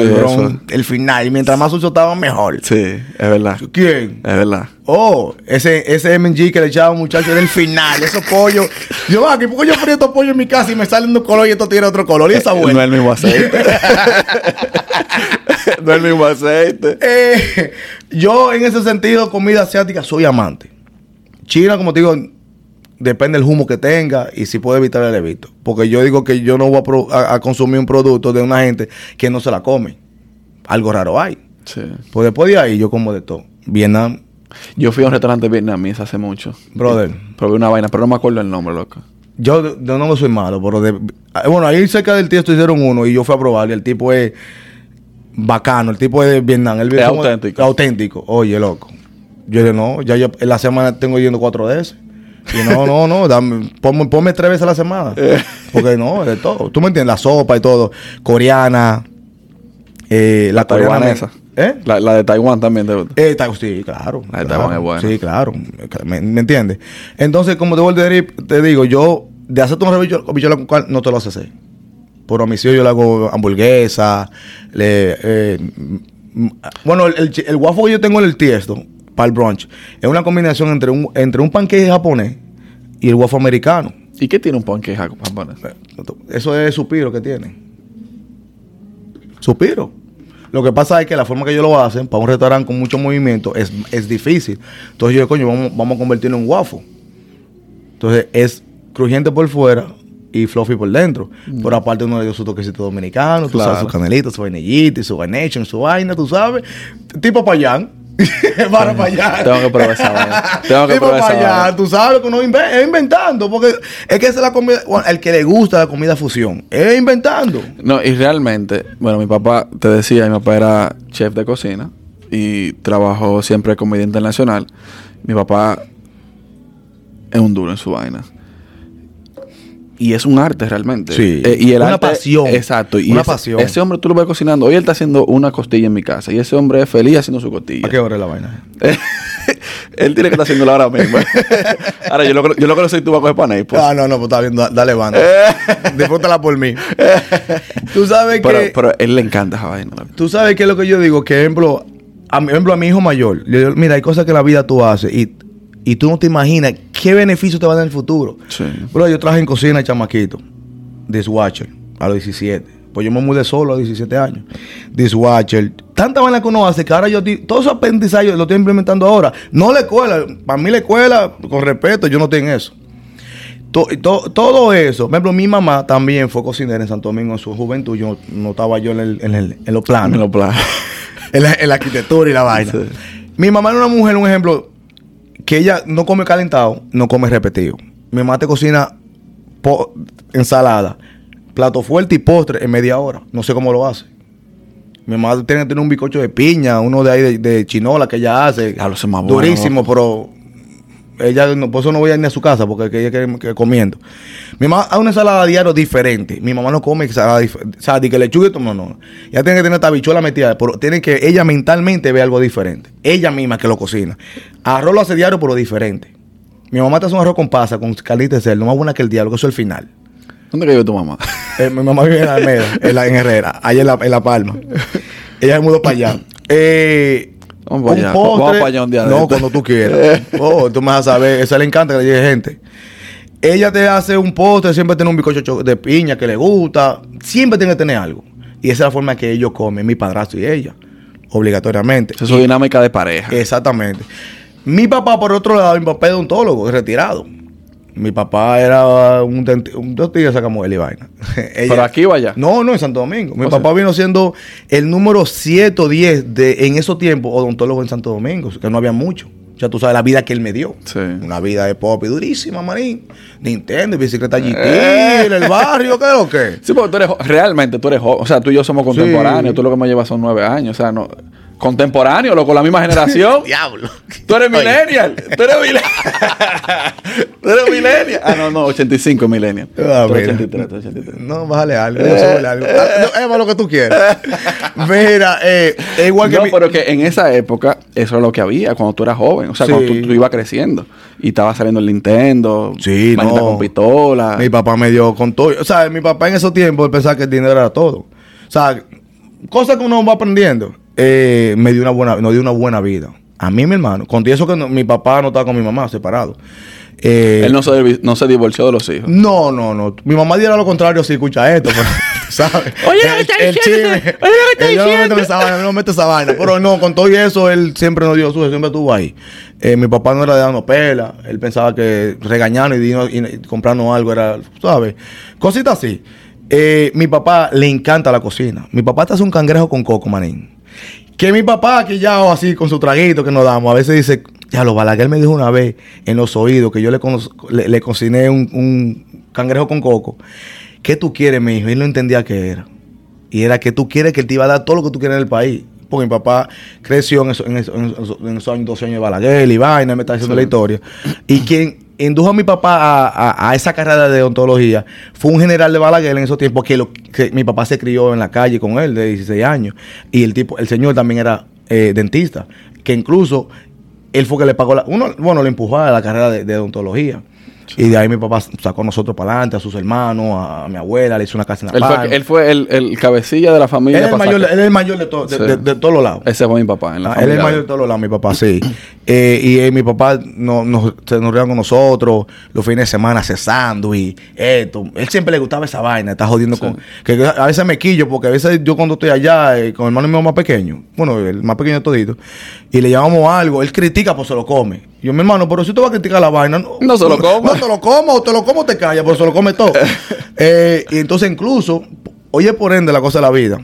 el final. Y mientras más sucio estaban, mejor. Sí, es verdad. ¿Quién? Es verdad. Oh, ese, ese MG que le echaba muchacho era el final, esos pollos. Yo, aquí, ¿por qué yo frío estos pollos en mi casa y me salen de un color y esto tiene otro color? Y esa Eh, buena. No es el mismo aceite. <laughs> no es el mismo aceite. Eh, yo, en ese sentido, comida asiática, soy amante. China, como te digo, depende del humo que tenga y si puede evitar el evito. Porque yo digo que yo no voy a, pro- a- a consumir un producto de una gente que no se la come. Algo raro hay. Sí. Pues después de ahí, yo como de todo. Vietnam, Yo fui a un restaurante vietnamés hace mucho. Brother. Probé una vaina, pero no me acuerdo el nombre, loco. Yo de, de no me soy malo, pero de, ah, bueno, ahí cerca del tiesto hicieron uno y yo fui a probar y el tipo es bacano, el tipo es de Vietnam. El Es auténtico. Auténtico. Oye, loco. Yo dije, no, ya yo en la semana tengo yendo cuatro de ese. Y no, no, no, dame, ponme, ponme tres veces a la semana. <laughs> Porque no, de todo. Tú me entiendes, la sopa y todo. Coreana, eh, la, coreana. taiwanesa. ¿Eh? La, la de Taiwán también. te gusta. Eh, ta- sí, claro. La de claro. Taiwán es buena. Sí, claro. ¿Me, me entiendes? Entonces, como te vuelvo a decir, te digo, yo de hacerte un habichuela con carne, no te lo hacer. A mis hijos yo le hago hamburguesa. Le, eh, bueno, el, el, el waffle que yo tengo en el tiesto para el brunch es una combinación entre un, entre un panqueque japonés y el waffle americano. ¿Y qué tiene un panqueque japonés? Eso es suspiro que tiene. Suspiro. Lo que pasa es que la forma que ellos lo hacen para un restaurante con mucho movimiento es, es difícil. Entonces yo, coño, vamos, vamos a convertirlo en waffle. Entonces es crujiente por fuera y fluffy por dentro. Pero aparte uno le dio su toquecito dominicano, tú Claro. sabes, su canelita, su vainillita, su vaination, su vaina, tú sabes. Tipo payán. <laughs> Para payán. Tengo que probar esa vaina. Tengo que <laughs> probar esa payán, vaina. tú sabes que uno es inventando. Porque es que esa es la comida, bueno, el que le gusta la comida fusión, es inventando. No, y realmente, bueno, mi papá, te decía, mi papá era chef de cocina y trabajó siempre comida internacional. Mi papá es un duro en su vaina. Y es un arte realmente. Sí. Eh, y el Una arte- pasión. Exacto. Y Una ese, pasión. Ese hombre tú lo ves cocinando. Hoy él está haciendo una costilla en mi casa. Y ese hombre es feliz haciendo su costilla. ¿A qué hora es la vaina? <laughs> él tiene que estar haciéndola ahora mismo. <laughs> ahora, yo lo, creo- yo lo creo que tú vas a coger para Naples. Ah, no, no, pues está bien, da- dale banda. <laughs> Disfrútala por mí. tú sabes pero, que. pero a él le encanta esa vaina. Tú sabes qué es lo que yo digo, que ejemplo, a mi, ejemplo, a mi hijo mayor, le digo, mira, hay cosas que en la vida tú haces y, y tú no te imaginas qué beneficio te va a dar en el futuro. Sí. Bro, yo trabajé en cocina chamaquito, dishwasher, a los 17. Pues yo me mudé solo a los 17 años. Dishwasher. Tanta vaina que uno hace que ahora yo, todos esos aprendizajes lo estoy implementando ahora. No la escuela, para mí la escuela, con respeto, yo no estoy en eso. To- to- todo eso, por ejemplo, mi mamá también fue cocinera en Santo Domingo en su juventud. Yo no estaba yo en, el- en el- en los planos Me lo pla- en la, en la arquitectura y la vaina. Sí. Mi mamá era una mujer, un ejemplo, que ella no come calentado, no come repetido. Mi mamá te cocina po- ensalada, plato fuerte y postre en media hora. No sé cómo lo hace. Mi mamá tiene que tener un bizcocho de piña, uno de ahí de, de chinola que ella hace. Diablo, ese es más bueno, durísimo, pero ella no, por eso no voy a ir ni a su casa porque que ella quiere que comiendo. Mi mamá hace una ensalada diario diferente. Mi mamá no come ensalada O sea, de que lechuga y todo, no, no. Ella tiene que tener esta bichuela metida, pero tiene que ella mentalmente ve algo diferente. Ella misma que lo cocina. Arroz lo hace diario, pero diferente. Mi mamá te hace un arroz con pasa, con carnita de cerdo, más buena que el diablo, que eso es el final. ¿Dónde vive tu mamá? Eh, mi mamá vive en Almeda, en, la, en Herrera, allá en la, en la Palma. Ella se mudó para allá. Eh, Vamos para un allá. postre- Vamos para allá un día de No, esto. cuando tú quieras. <laughs> Oh, tú me vas a saber. Esa le encanta que le llegue gente. Ella te hace un postre, siempre tiene un bizcocho cho- de piña que le gusta. Siempre tiene que tener algo. Y esa es la forma que ellos comen, mi padrastro y ella. Obligatoriamente. Esa es su dinámica de pareja. Exactamente. Mi papá, por otro lado, mi papá es odontólogo, retirado. Mi papá era un un dos días sacamos él y vaina. <laughs> Ella- ¿Pero aquí o allá? No, no, en Santo Domingo. Mi O papá sea- vino siendo el número 7 o 10 de, en esos tiempos, odontólogo en Santo Domingo, que no había mucho. O sea, tú sabes la vida que él me dio. Sí. Una vida de pop y durísima, manín. Nintendo, bicicleta GT, Eh. en el barrio, ¿qué es lo que? Sí, porque tú eres realmente tú eres joven. O sea, tú y yo somos contemporáneos. Tú lo que me llevas son nueve años. O sea, no. Contemporáneo, loco, la misma generación. <laughs> Diablo. Tú eres Oye. millennial. Tú eres millennial. <laughs> tú eres millennial. Ah, no, no, 85 millennial. Tú Ah, eres mira. 83, tú eres 83. No, bájale algo, súbele algo. <laughs> Ah, no, es lo que tú quieras. Mira, eh, es igual que no, mi- pero que en esa época eso era lo que había cuando tú eras joven. O sea, Sí. cuando tú, tú ibas creciendo. Y estaba saliendo el Nintendo. Sí, no. con pistola. Mi papá me dio con todo. O sea, mi papá en esos tiempos pensaba que el dinero era todo. O sea, cosas que uno va aprendiendo. Eh, me dio una buena, nos dio una buena vida. A mí, mi hermano. Con todo eso que no- mi papá no estaba con mi mamá, separado. Eh, Él no se, no se divorció de los hijos. no, no, no. Mi mamá diera lo contrario si escucha esto, pero, <laughs> ¿sabes? Oye, lo que está el diciendo, oye, lo que está Eh, yo no me meto diciendo. esa vaina, no meto esa vaina. Pero no, con todo y eso, él siempre nos dio su, siempre estuvo ahí. Eh, mi papá no era de darnos pela, él pensaba que regañarnos y, y- y comprarnos algo era, ¿sabes? Cositas así. Eh, mi papá le encanta la cocina. Mi papá te hace un cangrejo con coco, manín. Que mi papá, aquí ya o así con su traguito que nos damos, a veces dice, ya lo Balaguer me dijo una vez en los oídos que yo le, le, le cociné un, un cangrejo con coco. ¿Qué tú quieres, mi hijo? Y él no entendía qué era. Y era que tú quieres que él te iba a dar todo lo que tú quieres en el país. Porque mi papá creció en, eso- en, eso- en eso- en esos años, 12 años de Balaguer y vaina, me está diciendo la historia. Y quien indujo a mi papá a, esa carrera de odontología fue un general de Balaguer en esos tiempos que, lo, que mi papá se crió en la calle con él de 16 años. Y el tipo, el señor también era eh, dentista, que incluso él fue que le pagó la, uno, bueno, le empujó a la carrera de, de odontología. Y de ahí mi papá sacó a nosotros para adelante, a sus hermanos, a, mi abuela, le hizo una casa en la Él fue, él fue el, el cabecilla de la familia. Él es el mayor, él es el mayor de, to- de, Sí. de- de todos los lados. Ese fue mi papá. En la Ah, él es el mayor de todos los lados, mi papá, sí. <laughs> Eh, y eh, mi papá no, se nos con nosotros los fines de semana cesando y esto. Él siempre le gustaba esa vaina, está jodiendo Sí. con... Que a veces me quillo porque a veces yo cuando estoy allá eh, con el hermano mío más pequeño, bueno, el más pequeño de todito, y le llamamos algo, él critica pues se lo come. Yo, mi hermano, pero si tú vas a criticar la vaina, no, No se lo coma. No te lo como, o te lo como te calla, pero se lo come todo. <laughs> Eh, y entonces incluso, oye por ende la cosa de la vida.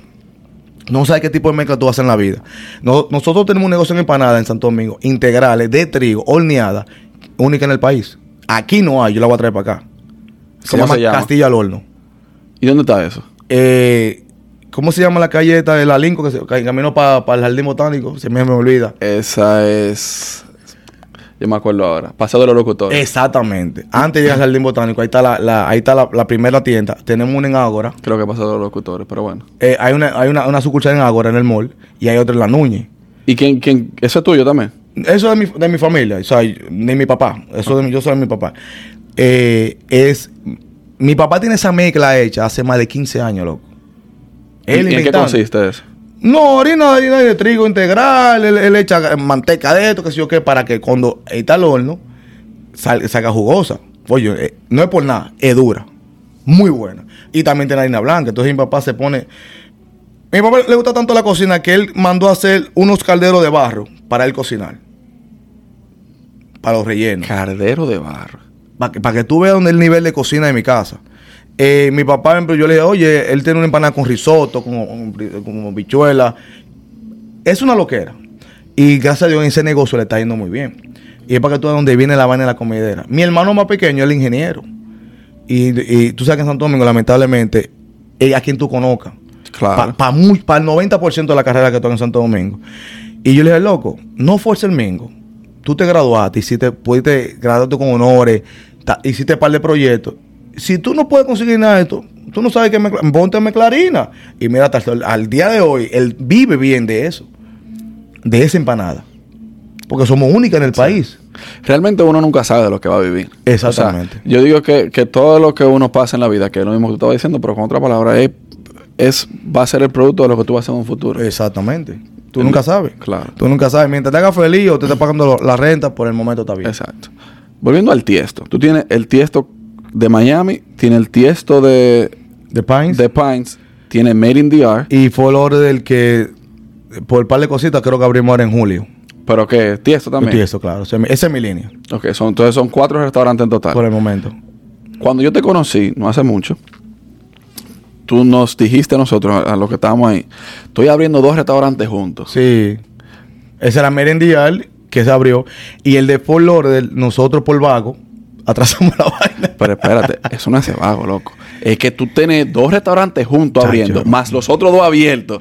No sabes qué tipo de mezcla tú haces en la vida. No- nosotros tenemos un negocio en empanada en Santo Domingo, integrales, de trigo, horneada, única en el país. Aquí no hay, yo la voy a traer para acá. Se ¿Cómo llama, se llama? Castilla al Horno. ¿Y dónde está eso? Eh, ¿Cómo se llama la calle esta de la Lincoln que se que camino para el Jardín Botánico? Se me, me olvida. Esa es. Yo me acuerdo ahora. Pasado de los locutores. Exactamente. Antes de llegar al Jardín Botánico, ahí está la, la- ahí está la, la primera tienda. Tenemos una en Ágora. Creo que pasado de los locutores, pero bueno. Eh, hay una, hay una, una sucursal en Ágora, en el mall. Y hay otra en La Núñez. ¿Y quién, quién? ¿Eso es tuyo también? Eso es de mi, de mi familia, o sea, de mi papá. Eso de mi- yo soy de mi papá. Eh, es. Mi papá tiene esa mezcla hecha hace más de 15 años, loco. ¿Y en qué consiste eso? No, harina, harina de trigo integral, él, él echa manteca de esto, que sé yo qué, para que cuando está al horno sal- salga jugosa. Oye, eh, no es por nada, es dura. Muy buena. Y también tiene harina blanca. Entonces mi papá se pone. Mi papá le gusta tanto la cocina que él mandó a hacer unos calderos de barro para él cocinar. Para los rellenos. Cardero de barro. Para que, para que tú veas dónde es el nivel de cocina de mi casa. Eh, mi papá, por ejemplo, yo le dije, oye, él tiene una empanada con risotto, con, con, con bichuela. Es una loquera. Y gracias a Dios en ese negocio le está yendo muy bien. Y es para que tú veas dónde viene la vaina de la comidera. Mi hermano más pequeño es el ingeniero. Y, y tú sabes que en Santo Domingo, lamentablemente, es a quien tú conozcas. Claro. Para el 90% de la carrera que toca en Santo Domingo. Y yo le dije, loco, no fuerza el mingo. Tú te graduaste, hiciste, pudiste graduarte con honores, ta- hiciste un par de proyectos. Si tú no puedes conseguir nada de esto, tú no sabes que me, ponte clarina. Y mira, hasta el- al día de hoy, él vive bien de eso. De esa empanada. Porque somos únicas en el país. Realmente uno nunca sabe de lo que va a vivir. Exactamente. O sea, yo digo que, que todo lo que uno pasa en la vida, que es lo mismo que tú estabas diciendo, pero con otra palabra, es, es va a ser el producto de lo que tú vas a hacer en un futuro. Exactamente. Tú El- nunca sabes. Claro. Tú nunca sabes. Mientras te hagas feliz o te estés pagando lo- la renta, por el momento está bien. Exacto. Volviendo al tiesto. Tú tienes el tiesto de Miami, tienes el tiesto de, De Pines. de Pines, tienes Made in DR, Y fue el orden del que, por un par de cositas, creo que abrimos ahora en julio. pero que tiesto también. Y eso, claro. O sea, esa es mi línea, Ok, son, entonces son cuatro restaurantes en total. por el momento. Cuando yo te conocí, no hace mucho, tú nos dijiste a nosotros, a, los que estábamos ahí, estoy abriendo dos restaurantes juntos. Sí. Ese era Merendial, que se abrió. Y el de Fort Lauderdale, nosotros por vago, <laughs> atrasamos la vaina. Pero espérate, eso no hace vago, loco. Es que tú tienes dos restaurantes juntos Chacho. abriendo, más los otros dos abiertos.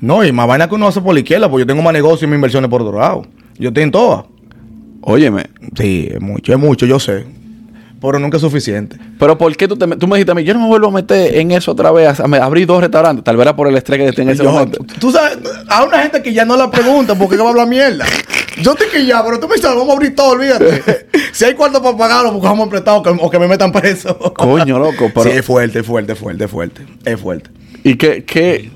No, y más vaina que uno hace por la izquierda, porque yo tengo más negocio y mis inversiones por otro lado. Yo tengo todas. Óyeme, Sí, es mucho, es mucho, yo sé. Pero nunca es suficiente. pero ¿por qué tú, te, tú me dijiste a mí, yo no me vuelvo a meter en eso otra vez, a, a abrir dos restaurantes? Tal vez era por el estrés que en ese Yo- momento. Tú sabes, a una gente que ya no la pregunta porque va a hablar mierda. Yo estoy que ya, pero tú me dices, vamos a abrir todo, olvídate. <laughs> si hay cuarto para pagarlo, buscamos prestado que- o que me metan preso. Coño, loco, pero... Sí, es fuerte, es fuerte, es fuerte, es fuerte. Es fuerte. ¿Y qué, qué,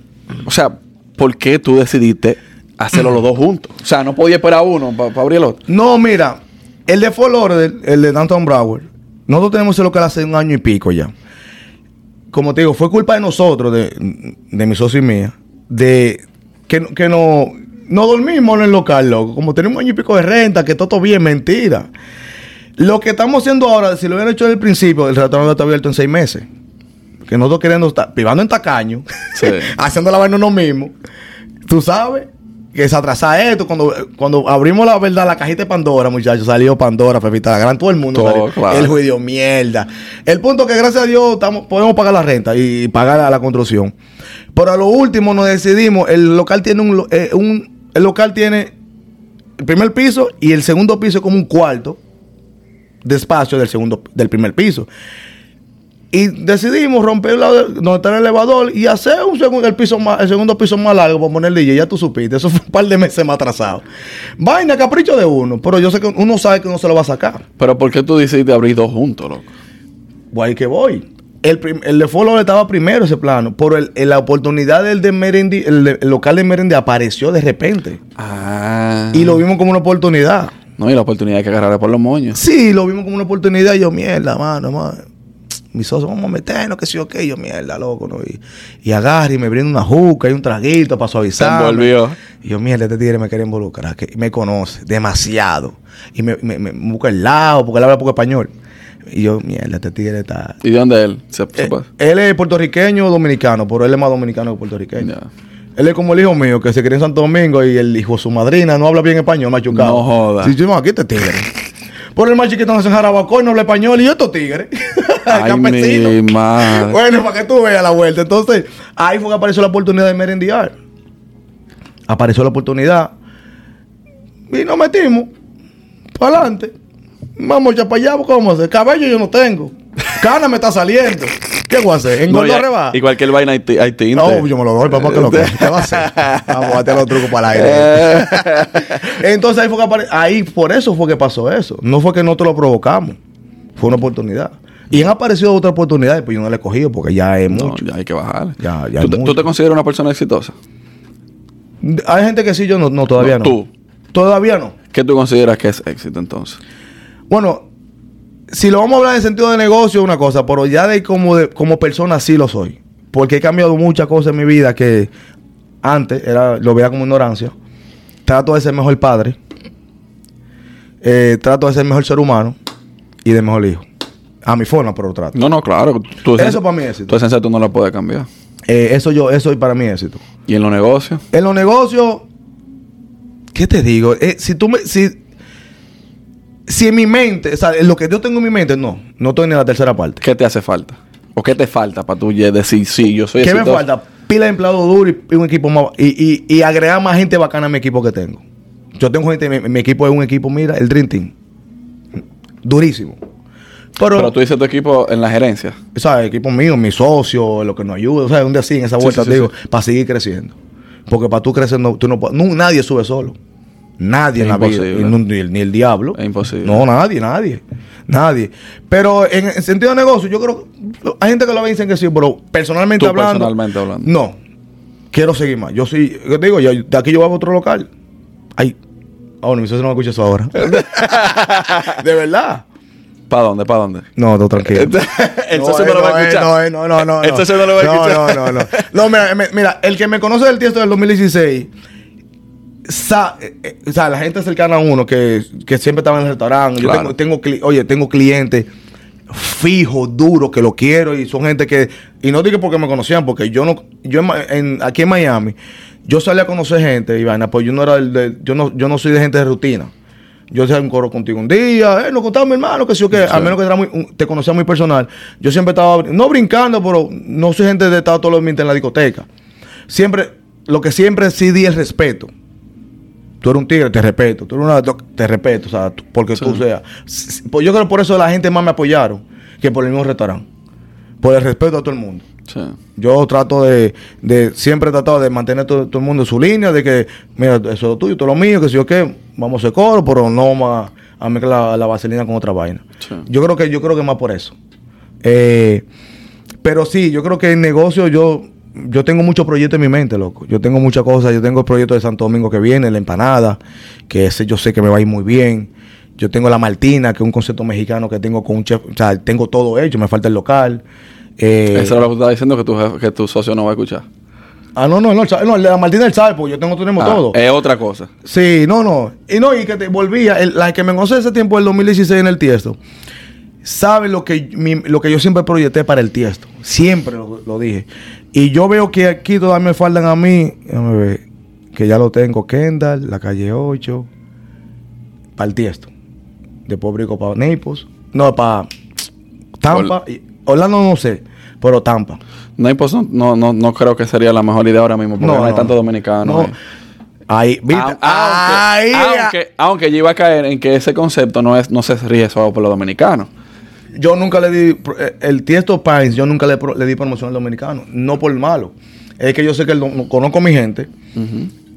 o sea, por qué tú decidiste hacerlo los dos juntos? O sea, no podía esperar uno para abrir el otro. No, mira, el de Fort Lauderdale, el de Downtown Broward, nosotros tenemos ese local hace un año y pico ya. Como te digo, fue culpa de nosotros, de, de mi socio y mía, de que, que no, no dormimos en el local, loco. Como tenemos un año y pico de renta, que todo bien, mentira. Lo que estamos haciendo ahora, si lo hubieran hecho desde el principio, el restaurante está abierto en seis meses. Que nosotros queriendo estar privando en tacaño, Sí. <laughs> haciendo la vaina uno mismo. Tú sabes que se atrasa esto. Cuando, cuando abrimos la verdad, la cajita de Pandora, muchachos, salió Pandora, Pepita, la gran, todo el mundo. Todo, salió. claro. El juicio, mierda. El punto que gracias a Dios estamos, podemos pagar la renta y, pagar a la construcción. Pero a lo último nos decidimos, el local tiene un, eh, un- el local tiene el primer piso y el segundo piso como un cuarto de espacio del segundo, del primer piso. Y decidimos romper la, donde está el elevador y hacer un segundo, el, piso más, el segundo piso más largo para poner el DJ. Ya tú supiste. Eso fue un par de meses más atrasado. Vaina, capricho de uno. Pero yo sé que uno sabe que uno se lo va a sacar. Pero ¿por qué tú decidiste abrir dos juntos, loco? Guay que voy. El, el de Follow estaba primero ese plano. Pero el, el- la oportunidad del de Merendi, el, local de Merendi apareció de repente. Ah. Y lo vimos como una oportunidad. No, y la oportunidad hay que agarrar por los moños. Sí, lo vimos como una oportunidad. Y yo, mierda, mano, mano. Mi socio, vamos a meternos, que sí o qué. Yo, mierda, loco, ¿no? Y, y agarra y me brinda una juca y un traguito para Se suavizar. envolvió. Y yo, mierda, este tigre me quiere involucrar. Que me conoce demasiado. Y me, me, me busca el lado, porque él habla poco español. Y yo, mierda, este tigre está. ¿Y de dónde él? Se, se Eh, él es puertorriqueño o dominicano, pero él es más dominicano que puertorriqueño. Él es como el hijo mío, que se crió en Santo Domingo y el hijo de su madrina no habla bien español, machucado. No joda. Sí, sí, no, aquí este tigre. Por el más chiquito no se Jarabacoa y no habla español y yo estos tigres. <laughs> Ay, mi madre. Bueno, para que tú veas la vuelta. Entonces, ahí fue que apareció la oportunidad de merendiar. Apareció la oportunidad. Y nos metimos. Para adelante. Vamos ya para allá, porque vamos a hacer. Cabello yo no tengo. Cana me está saliendo. ¿Qué voy a hacer? No, ¿Engordó y- reba? y cualquier vaina hay, hay tinte. No, yo me lo doy, papá, que lo que. <laughs> ¿Qué va a hacer? Vamos a hacer los trucos para el aire. <laughs> Entonces ahí fue que apare- ahí por eso fue que pasó eso. No fue que nosotros lo provocamos. Fue una oportunidad. Y han aparecido otras oportunidades, pero yo no le he cogido porque ya es No, mucho. ya hay que bajar. Ya, ya ¿Tú, te, tú te consideras una persona exitosa? Hay gente que sí, yo no, no todavía no. No, tú. Todavía no. ¿Qué tú consideras que es éxito entonces? Bueno, si lo vamos a hablar en sentido de negocio, una cosa, pero ya de como, de, como persona sí lo soy. Porque he cambiado muchas cosas en mi vida que antes era, lo veía como ignorancia. Trato de ser mejor padre. Eh, trato de ser mejor ser humano y de mejor hijo. A mi forma, pero trato. No, no, claro. Tu Eso esencia- para mí es éxito. Tu esencia tú no la puedes cambiar. Eh, eso yo, eso es para mí éxito. ¿Y en los negocios? En los negocios, ¿qué te digo? Eh, si tú me, si, si en mi mente, o sea, en lo que yo tengo en mi mente, no, no estoy ni en la tercera parte. ¿Qué te hace falta? ¿O qué te falta para tú decir, sí, yo soy ¿Qué me falta? Pila de empleados duros y, y un equipo más, y, y, y agregar más gente bacana a mi equipo que tengo. Yo tengo gente, mi, mi equipo es un equipo, mira, el Dream Team. Durísimo. Pero, Pero tú dices tu equipo en la gerencia. ¿sabes? El equipo mío, mi socio, lo que nos ayuda, o sea, un día así en esa vuelta, sí, te sí, digo, para seguir creciendo. Porque para tú crecer, no, tú no, nadie sube solo. Nadie Es en la vida, imposible. ni, el, ni el diablo. Es imposible. No, nadie, nadie. Nadie. Pero en, en sentido de negocio, yo creo, hay gente que lo ve y dicen que sí, pero personalmente Tú hablando. personalmente hablando. No. Quiero seguir más. Yo sí, yo te digo, yo, de aquí yo voy a otro local. Ay. Ah, bueno, mi socio no me escucha eso ahora. <laughs> de verdad. ¿Para dónde? ¿Para dónde? No, <laughs> no, tranquilo. El socio no lo va a escuchar. No, no, no, no. El socio no lo va a escuchar. No, no, no. No, No, mira, mira, el que me conoce del tiesto del 2016, sa- eh, eh, o sea, la gente cercana a uno que, que siempre estaba en el restaurante. Yo tengo, tengo cli- oye, tengo clientes fijos, duros, que lo quiero y son gente que, y no digo porque me conocían, porque yo no, yo en Ma- en- aquí en Miami, yo salí a conocer gente y vaina, pues yo no era el de, yo no, yo no soy de gente de rutina. Yo hacía un coro contigo un día, eh, nos contaba mi hermano, que sí o que, a menos que era muy- un- te conocía muy personal. Yo siempre estaba, no brincando, pero no soy gente de estar todos los días en la discoteca. Siempre, lo que siempre sí di el respeto. Tú eres un tigre, te respeto. Tú eres una, te respeto, o sea, porque tú seas. Pues yo creo que por eso la gente más me apoyaron que por el mismo restaurante. Por el respeto a todo el mundo. Sí. Yo trato de, de siempre he tratado de mantener todo, todo el mundo en su línea, de que, mira, eso es lo tuyo, todo lo mío, que si yo qué, vamos a hacer coro, pero no vamos a, mezclar la, la vaselina con otra vaina. Sí. Yo creo que, yo creo que más por eso. Eh, pero sí, yo creo que en negocio yo, yo tengo muchos proyectos en mi mente, loco. Yo tengo muchas cosas. Yo tengo el proyecto de Santo Domingo que viene, la empanada, que ese yo sé que me va a ir muy bien. Yo tengo la Martina, que es un concepto mexicano que tengo con un chef. O sea, tengo todo hecho, me falta el local. Eh, Eso es lo que tú estás diciendo que tu, que tu socio no va a escuchar. Ah, no, no, no, no, la Martina él sabe, porque yo tengo, tenemos Ah, todo. Es otra cosa. Sí, no, no. Y no, y que te volvía, el- la que me conoce ese tiempo, el 2016 en el Tiesto, sabe lo que, mi- lo que yo siempre proyecté para el Tiesto. Siempre lo, lo dije. Y yo veo que aquí todavía me faltan a mí, ver, que ya lo tengo, Kendall, la calle 8, para el Tiesto. De Pobrico para Naples. No, para Tampa. Orlando no sé, pero Tampa. Pos- no, no, no creo que sería la mejor idea ahora mismo porque no, hay tanto dominicano. No. ahí. Ahí, ¿viste? Aunque, aunque yo iba a caer en que ese concepto no es no se rige solo por los dominicanos. Yo nunca le di, eh, el Tiesto Pines, yo nunca le, di promoción al dominicano, no por malo. Es que yo sé que el conozco a mi gente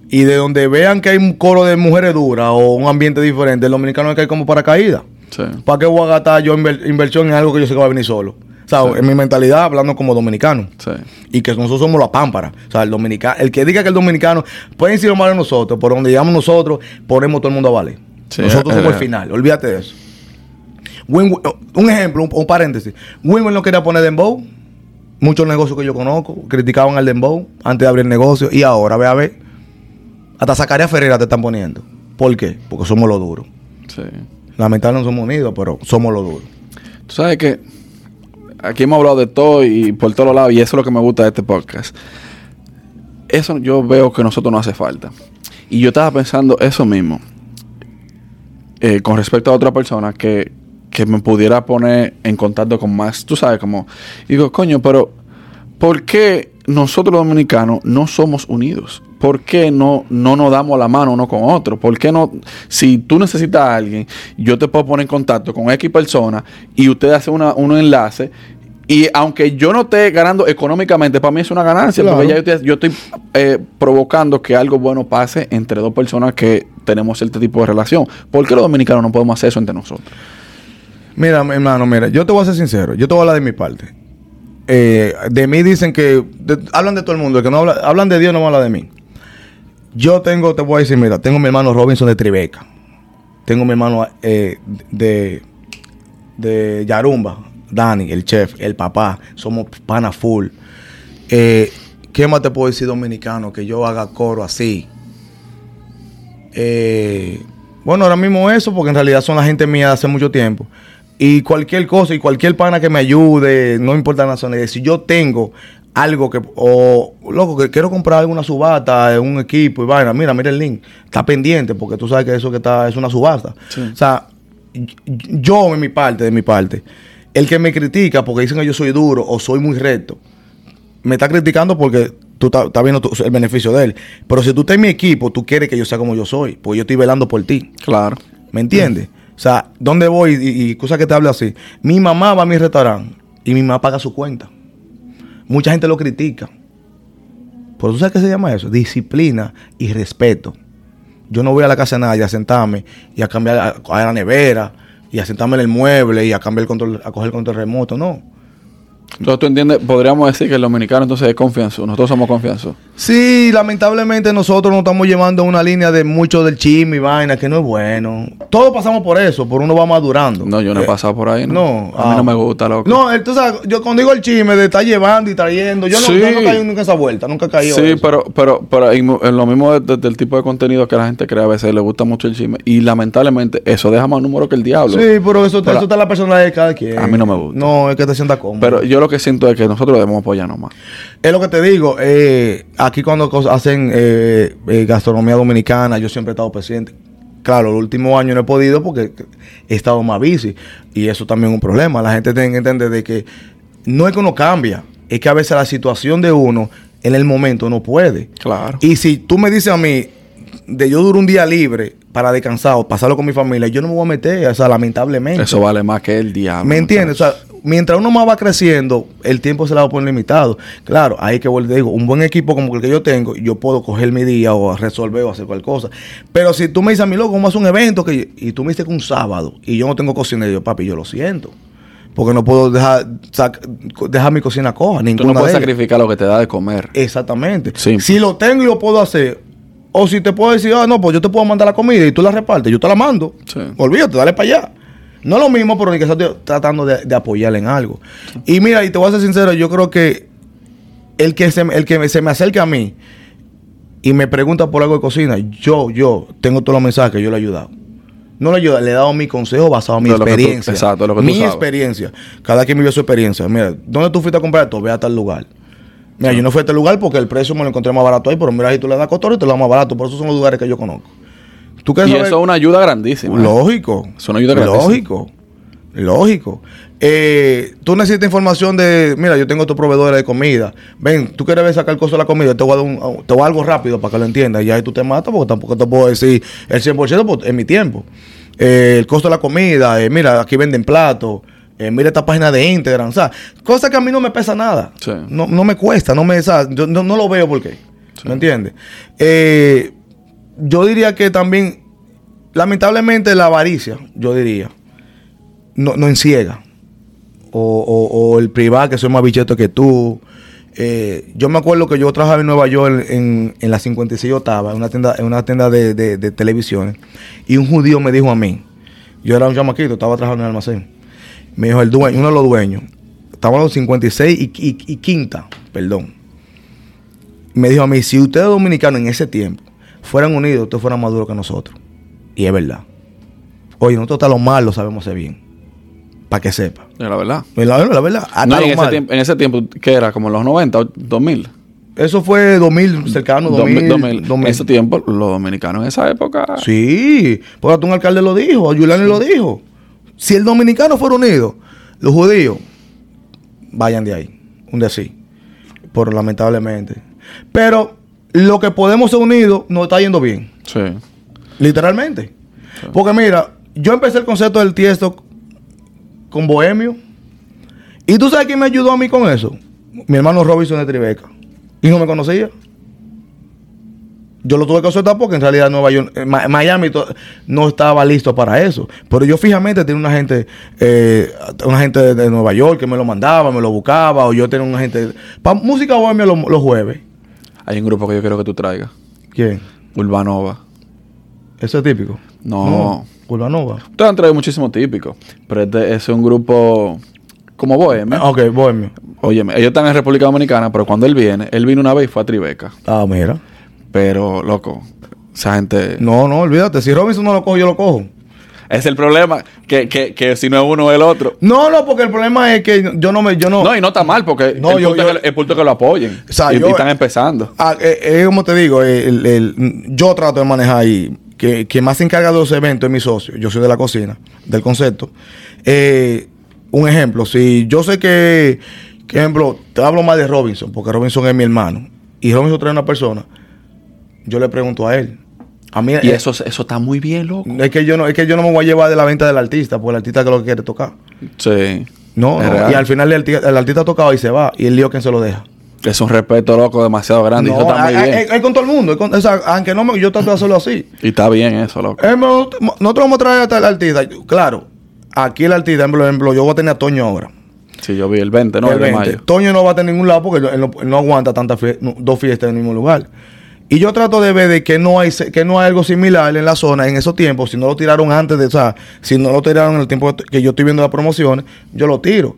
y de donde vean que hay un coro de mujeres duras o un ambiente diferente, el dominicano es que hay como paracaídas. Sí. ¿Para qué voy a gastar yo inver- inversión en algo que yo sé que va a venir solo? O sea, en mi mentalidad, hablando como dominicano. Sí. Y que nosotros somos la pámpara. O sea, el dominicano, el que diga que el dominicano, pueden decir lo malo de nosotros, pero donde llegamos nosotros, ponemos todo el mundo a valer. Nosotros eh, somos el eh. final, olvídate de eso. Win- un ejemplo, un, un paréntesis. Winwell no quería poner Dembow. Muchos negocios que yo conozco criticaban al Dembow antes de abrir el negocio. Y ahora, ve a ver, hasta Zacarías Ferreira te están poniendo. ¿Por qué? Porque somos los duros. Sí. Lamentablemente no somos unidos, pero somos los duros. Tú sabes que aquí hemos hablado de todo y por todos lados, y eso es lo que me gusta de este podcast. Eso yo veo que a nosotros no hace falta. Y yo estaba pensando eso mismo. eh, con respecto a otra persona que, que me pudiera poner en contacto con más, tú sabes, como, digo, coño, pero ¿por qué nosotros los dominicanos no somos unidos? ¿Por qué no, no nos damos la mano uno con otro? ¿Por qué no? Si tú necesitas a alguien, yo te puedo poner en contacto con X persona y usted hace una, un enlace. Y aunque yo no esté ganando económicamente, para mí es una ganancia, Claro. porque ya yo estoy, yo estoy, eh, provocando que algo bueno pase entre dos personas que tenemos este tipo de relación. ¿Por qué los dominicanos no podemos hacer eso entre nosotros? Mira, mi hermano, mira, yo te voy a ser sincero. Yo te voy a hablar de mi parte. Eh, de mí dicen que... hablan de todo el mundo. Que no habla, hablan de Dios no habla de mí. Yo tengo, te voy a decir, mira, tengo mi hermano Robinson de Tribeca. Tengo mi hermano eh, de, de Yarumba, Dani, el chef, el papá. Somos pana full. Eh, ¿Qué más te puedo decir dominicano? Que yo haga coro así. Bueno, ahora mismo eso, porque en realidad son la gente mía de hace mucho tiempo. Y cualquier cosa y cualquier pana que me ayude, no importa la nacionalidad, si yo tengo algo que, o loco, que quiero comprar alguna subasta, un equipo y vaina, mira, mira el link, está pendiente, porque tú sabes que eso que está es una subasta. Sí. O sea, yo en mi parte, de mi parte, el que me critica porque dicen que yo soy duro o soy muy recto, me está criticando porque tú estás viendo tu- el beneficio de él. Pero si tú estás en mi equipo, tú quieres que yo sea como yo soy, porque yo estoy velando por ti. Claro. ¿Me entiendes? O sea, ¿dónde voy? Y, y cosas que te hablo así. Mi mamá va a mi restaurante y mi mamá paga su cuenta. Mucha gente lo critica. Pero tú sabes qué se llama eso? Disciplina y respeto. Yo no voy a la casa de nadie a sentarme y a cambiar a, la nevera y a sentarme en el mueble y a cambiar el control, a coger el control remoto. No. Entonces tú entiendes, podríamos decir que el dominicano entonces es confianza. Nosotros somos confianza. Sí, lamentablemente nosotros nos estamos llevando a una línea de mucho del chisme y vaina que no es bueno. Todos pasamos por eso, por uno va madurando. No, yo no he Eh, pasado por ahí. No, No, a mí ah. no me gusta, loco. No, eh, tú sabes, yo cuando digo el chisme de estar llevando y trayendo, yo no, Sí. yo no caí nunca esa vuelta, nunca caí Sí, pero, pero, pero en, en lo mismo de- de- del tipo de contenido que la gente crea, a veces le gusta mucho el chisme. Y lamentablemente, eso deja más número que el diablo. Sí, pero eso, Pero- eso está en la personalidad de cada quien. A mí no me gusta. No, es que te sientas cómodo. Pero yo lo que siento es que nosotros debemos apoyarnos más. Es lo que te digo, eh, aquí cuando hacen eh, eh, gastronomía dominicana, yo siempre he estado presente. Claro, los últimos años no he podido porque he estado más bici y eso también es un problema. La gente tiene que entender de que no es que uno cambia, es que a veces la situación de uno en el momento no puede. Claro. Y si tú me dices a mí, de yo duro un día libre para descansar o pasarlo con mi familia, yo no me voy a meter, o sea, lamentablemente. Eso vale más que el diablo. ¿Me entiendes? O sea, mientras uno más va creciendo, el tiempo se le va a poner limitado. Claro, ahí que vuelvo, te digo, un buen equipo como el que yo tengo, yo puedo coger mi día o resolver o hacer cualquier cosa. Pero si tú me dices a mi loco, vamos a hacer un evento que, y tú me dices que un sábado y yo no tengo cocinero, yo, papi, yo lo siento. Porque no puedo dejar, sac- dejar mi cocina coja, Tú no puedes de sacrificar lo que te da de comer. Exactamente. Sí. Si lo tengo y lo puedo hacer, o si te puedo decir, ah, no, pues yo te puedo mandar la comida y tú la repartes, yo te la mando. Sí. Olvídate, dale para allá. No lo mismo, pero ni que estoy tratando de, de apoyarle en algo. Y mira, y te voy a ser sincero, yo creo que el que se, el que se me acerca a mí y me pregunta por algo de cocina, yo, yo tengo todos los mensajes que yo le he ayudado. No le he ayudado, le he dado mi consejo basado en mi De lo que tú- experiencia. exacto, lo que tú mi sabes. experiencia. Cada quien vive su experiencia. Mira, ¿dónde tú fuiste a comprar esto? Ve a tal lugar. Mira, yo no fui a este lugar porque el precio me lo encontré más barato ahí, pero mira, si tú le das cotorro, te lo das más barato. Por eso son los lugares que yo conozco. ¿Tú Y saber? eso es una ayuda grandísima. Lógico. Es una ayuda gratis. Lógico. Lógico. Eh, tú necesitas información de, mira, yo tengo estos proveedores de comida. Ven, tú quieres ver sacar el costo de la comida, te voy a dar, un- te voy a dar algo rápido para que lo entiendas. Y ahí tú te matas porque tampoco te puedo decir el 100% porque es mi tiempo. Eh, el costo de la comida, eh, mira, aquí venden platos. Mira esta página de Instagram. O sea, cosa que a mí no me pesa nada. Sí. No, no me cuesta, no me, o sea, yo no, no lo veo por qué. ¿Me entiendes? Eh, yo diría que también, lamentablemente, la avaricia, yo diría, no, no enciega. O, o- el privado, que soy más bicheto que tú. Eh, yo me acuerdo que yo trabajaba en Nueva York en, en la 56 octava, en una tienda, en una tienda de, de, televisiones. Y un judío me dijo a mí, yo era un chamaquito, estaba trabajando en el almacén. Me dijo el dueño, uno de los dueños, estaba en los 56 y, y- y quinta, perdón. Me dijo a mí, si ustedes dominicanos en ese tiempo fueran unidos, ustedes fueran más duros que nosotros. Y es verdad. Oye, nosotros hasta lo mal lo sabemos hacer bien. Para que sepa. Es la verdad. La, la verdad, hasta No, lo en, ese tiempo, en ese tiempo, ¿qué era? Como los 90, o 2000. Eso fue 2000, cercano, 2000. 2000. 2000. En ese tiempo, los dominicanos en esa época. Sí, porque un alcalde lo dijo, Giuliani lo dijo. Si el dominicano fuera unido, los judíos, vayan de ahí. Un de así. Por lamentablemente. Pero lo que podemos ser unidos nos está yendo bien. Sí. Literalmente. Porque mira, yo empecé el concepto del tiesto con Bohemio. ¿Y tú sabes quién me ayudó a mí con eso? Mi hermano Robinson de Tribeca. Y no me conocía. Yo lo tuve que soltar porque en realidad Nueva York, eh, Miami no estaba listo para eso. Pero yo fijamente tenía una gente, eh, una gente de, de Nueva York que me lo mandaba, me lo buscaba, o yo tenía una gente. Para música bohemia los, los jueves. Hay un grupo que yo quiero que tú traigas. ¿Quién? Urbanova. ¿Eso es típico? No. Urbanova. Ustedes han traído muchísimo típico. Pero este es un grupo como Bohemia. Ah, Ok, bohemio. Óyeme, ellos están en República Dominicana, pero cuando él viene, él vino una vez y fue a Tribeca. Ah, mira. Pero, loco, esa gente... No, no, olvídate. Si Robinson no lo cojo, yo lo cojo. Es el problema, que, que, que si no es uno es el otro. No, no, porque el problema es que yo no me, yo no. No, y no está mal, porque No, el, yo- punto yo- es que, el punto es que lo apoyen. O sea, y, yo- y están empezando. Ah, eh, eh, como te digo, eh, el- el- yo trato de manejar ahí. Que, que más se encarga de los eventos es mi socio. Yo soy de la cocina, del concepto. Eh, un ejemplo, si yo sé que, que ejemplo, te hablo más de Robinson, porque Robinson es mi hermano, y Robinson trae una persona, yo le pregunto a él. A mí Y eh, eso, eso está muy bien, loco. es que yo no, es que yo no me voy a llevar de la venta del artista, porque el artista que lo que quiere tocar. Sí. No, Es no, y al final el, el artista tocaba y se va, y el lío quien se lo deja. Es un respeto, loco, demasiado grande. y No, eso está muy es- bien. es- es con todo el mundo. es con- o sea, aunque no me, yo trato de hacerlo así. y está bien eso, loco. Eh, nosotros vamos a traer hasta el artista. Claro, aquí el artista, por ejemplo, yo voy a tener a Toño ahora. Sí, yo vi el 20, ¿no? El El, de 20. mayo. Toño no va a tener ningún lado porque él no, él no aguanta tantas fie- no, dos fiestas en el mismo lugar. Y yo trato de ver de que no hay que no hay algo similar en la zona en esos tiempos. Si no lo tiraron antes de, o sea, si no lo tiraron en el tiempo que yo estoy viendo las promociones, yo lo tiro.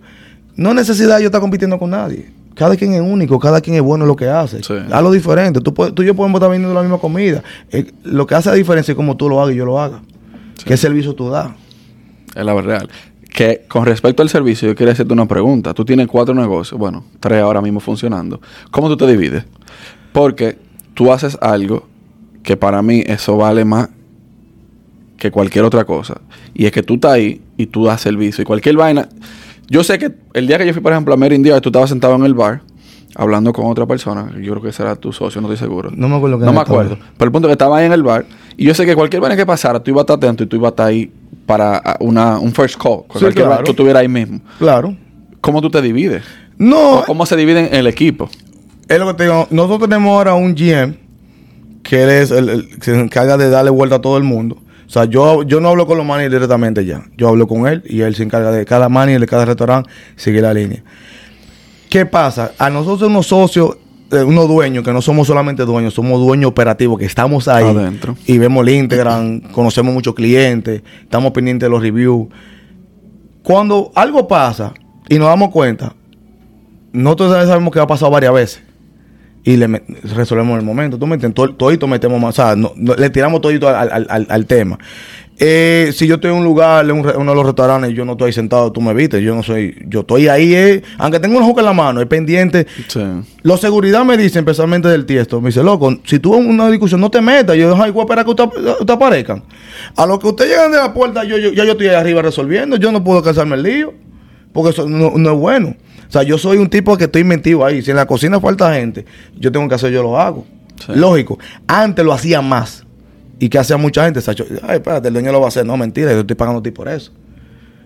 No hay necesidad de yo estar compitiendo con nadie. Cada quien es único, cada quien es bueno en lo que hace. Sí. Hazlo diferente. Tú, tú y yo podemos estar vendiendo la misma comida. Eh, lo que hace la diferencia es como tú lo hagas y yo lo haga. ¿Qué servicio tú das? Es la verdad. Que con respecto al servicio, yo quería hacerte una pregunta. Tú tienes cuatro negocios, bueno, tres ahora mismo funcionando. ¿Cómo tú te divides? Porque tú haces algo que para mí eso vale más que cualquier otra cosa. Y es que tú estás ahí y tú das servicio. Y cualquier vaina. Yo sé que el día que yo fui, por ejemplo, a Merindia, tú estabas sentado en el bar hablando con otra persona. Yo creo que ese era tu socio, no estoy seguro. No me acuerdo No quién me estaba. acuerdo. Pero el punto es que estaba ahí en el bar. Y yo sé que cualquier vaina que pasara, tú ibas a estar atento y tú ibas a estar ahí para ah, una, un first call. Sí, cualquier vaina, claro. tú estuvieras ahí mismo. Claro. ¿Cómo tú te divides? No, ¿O ¿Cómo se dividen el equipo? Es lo que te digo. Nosotros tenemos ahora un GM que él es el, el que se encarga de darle vuelta a todo el mundo. O sea, yo, yo no hablo con los managers directamente ya. Yo hablo con él y él se encarga de cada manager, de cada restaurante, seguir la línea. ¿Qué pasa? A nosotros unos socios, eh, unos dueños, que no somos solamente dueños, somos dueños operativos, que estamos ahí Adentro. y vemos el Instagram, conocemos muchos clientes, estamos pendientes de los reviews. Cuando algo pasa y nos damos cuenta, nosotros sabemos que ha pasado varias veces y le resolvemos el momento. Tú me entiendes, To- todito metemos más, o sea, no- no- le tiramos todito al, al- al- al tema. Eh, si yo estoy en un lugar, en un uno de los restaurantes, yo no estoy ahí sentado, tú me viste, yo no soy, yo estoy ahí, eh, aunque tengo una juca en la mano, es pendiente. Sí. Los seguridad me dicen, especialmente del tiesto, me dice, loco, si tú en una discusión no te metas, yo ay, voy a esperar que usted, usted aparezcan. A lo que usted llegan de la puerta, yo, yo- ya yo estoy ahí arriba resolviendo, yo no puedo cansarme el lío, porque eso no, no es bueno. O sea, yo soy un tipo que estoy mentido ahí. Si en la cocina falta gente, yo tengo que hacer, yo lo hago. Sí. Lógico. Antes lo hacía más. Y que hacía mucha gente, Sacho, ay, espérate, el dueño lo va a hacer. No, mentira, yo estoy pagando a ti por eso.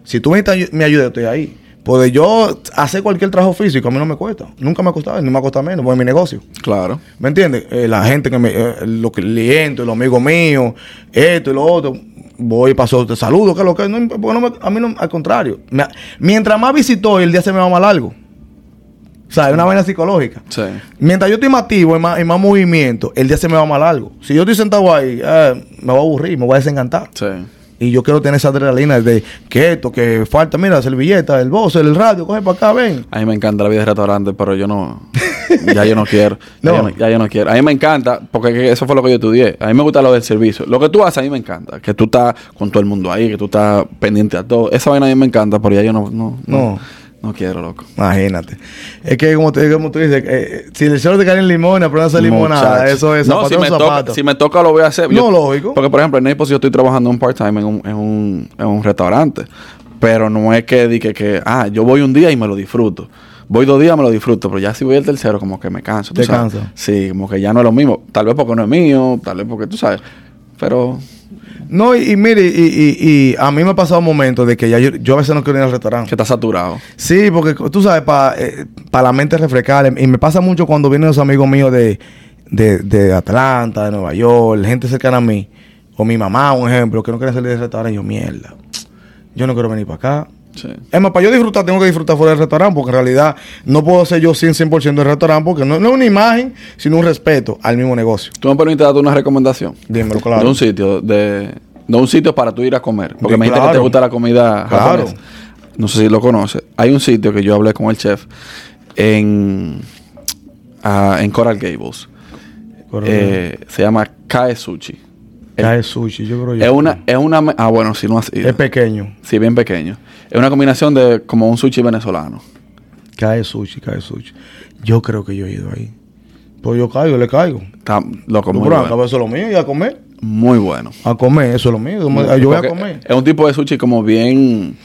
Si tú necesitas mi ayuda, estoy ahí. Porque yo hacer cualquier trabajo físico a mí no me cuesta. Nunca me ha costado, ni me ha costado menos, porque es mi negocio. Claro. ¿Me entiendes? Eh, la gente que me, eh, los clientes, los amigos míos, esto y lo otro, voy y paso, te saludo, que lo que no, me- a mí no, al contrario. Me- mientras más visitó, el día se me va más largo. O sea, es una vaina psicológica. Sí. Mientras yo estoy más activo, en más, en más movimiento, el día se me va más largo. Si yo estoy sentado ahí, eh, me voy a aburrir, me voy a desencantar. Sí. Y yo quiero tener esa adrenalina de que esto, que falta, mira, la servilleta, el voz, el radio, coge para acá, ven. A mí me encanta la vida de restaurante, pero yo no. <laughs> ya yo no quiero. Ya, yo no, ya yo no quiero. A mí me encanta, porque que eso fue lo que yo estudié. A mí me gusta lo del servicio. Lo que tú haces a mí me encanta. Que tú estás con todo el mundo ahí, que tú estás pendiente a todo. Esa vaina a mí me encanta, pero ya yo no. No. No, No. No quiero, loco. Imagínate. Es que como, te, como tú dices, eh, si el sol te cae en limón, aprendes a hacer limonada. Eso es No, si me, zapato. toca, si me toca lo voy a hacer. No, lógico. Porque, por ejemplo, en Naples yo estoy trabajando un part-time en un, en, un, en un restaurante. Pero no es que diga que, ah, yo voy un día y me lo disfruto. Voy dos días, me lo disfruto. Pero ya si voy el tercero, como que me canso. ¿tú Te cansa. Sí, como que ya no es lo mismo. Tal vez porque no es mío, tal vez porque tú sabes. Pero No, y, y mire, y, y- y a mí me ha pasado momentos de que ya yo, yo a veces no quiero ir al restaurante. que está saturado. Sí, porque tú sabes, para la mente refrescar. Y me pasa mucho cuando vienen los amigos míos de, de, de Atlanta, de Nueva York, gente cercana a mí. O mi mamá, un ejemplo, que no quiere salir del restaurante. Y yo, mierda. Yo no quiero venir para acá. Sí. Es más, para yo disfrutar, tengo que disfrutar fuera del restaurante, porque en realidad no puedo ser yo 100%, 100 del restaurante, porque no, no es una imagen, sino un respeto al mismo negocio. ¿Tú me permites darte una recomendación? Dímelo, claro. De un sitio, de, de un sitio para tú ir a comer. Porque Sí, me dijiste que te gusta la comida Claro. japonesa. No sé si lo conoces. Hay un sitio que yo hablé con el chef en, ah, en Coral Gables. Eh, se llama Kae Sushi. Cae sushi, yo creo yo. Es una, es una, ah bueno, si no. Es pequeño. Sí, bien pequeño. Es una combinación de como un sushi venezolano. Cae sushi, cae sushi. Yo creo que yo he ido ahí. Pues yo caigo, le caigo. Está loco, muy bueno. acá eso es lo mío y a comer. Muy bueno. A comer, eso es lo mío. Yo voy a comer. Es un tipo de sushi como bien.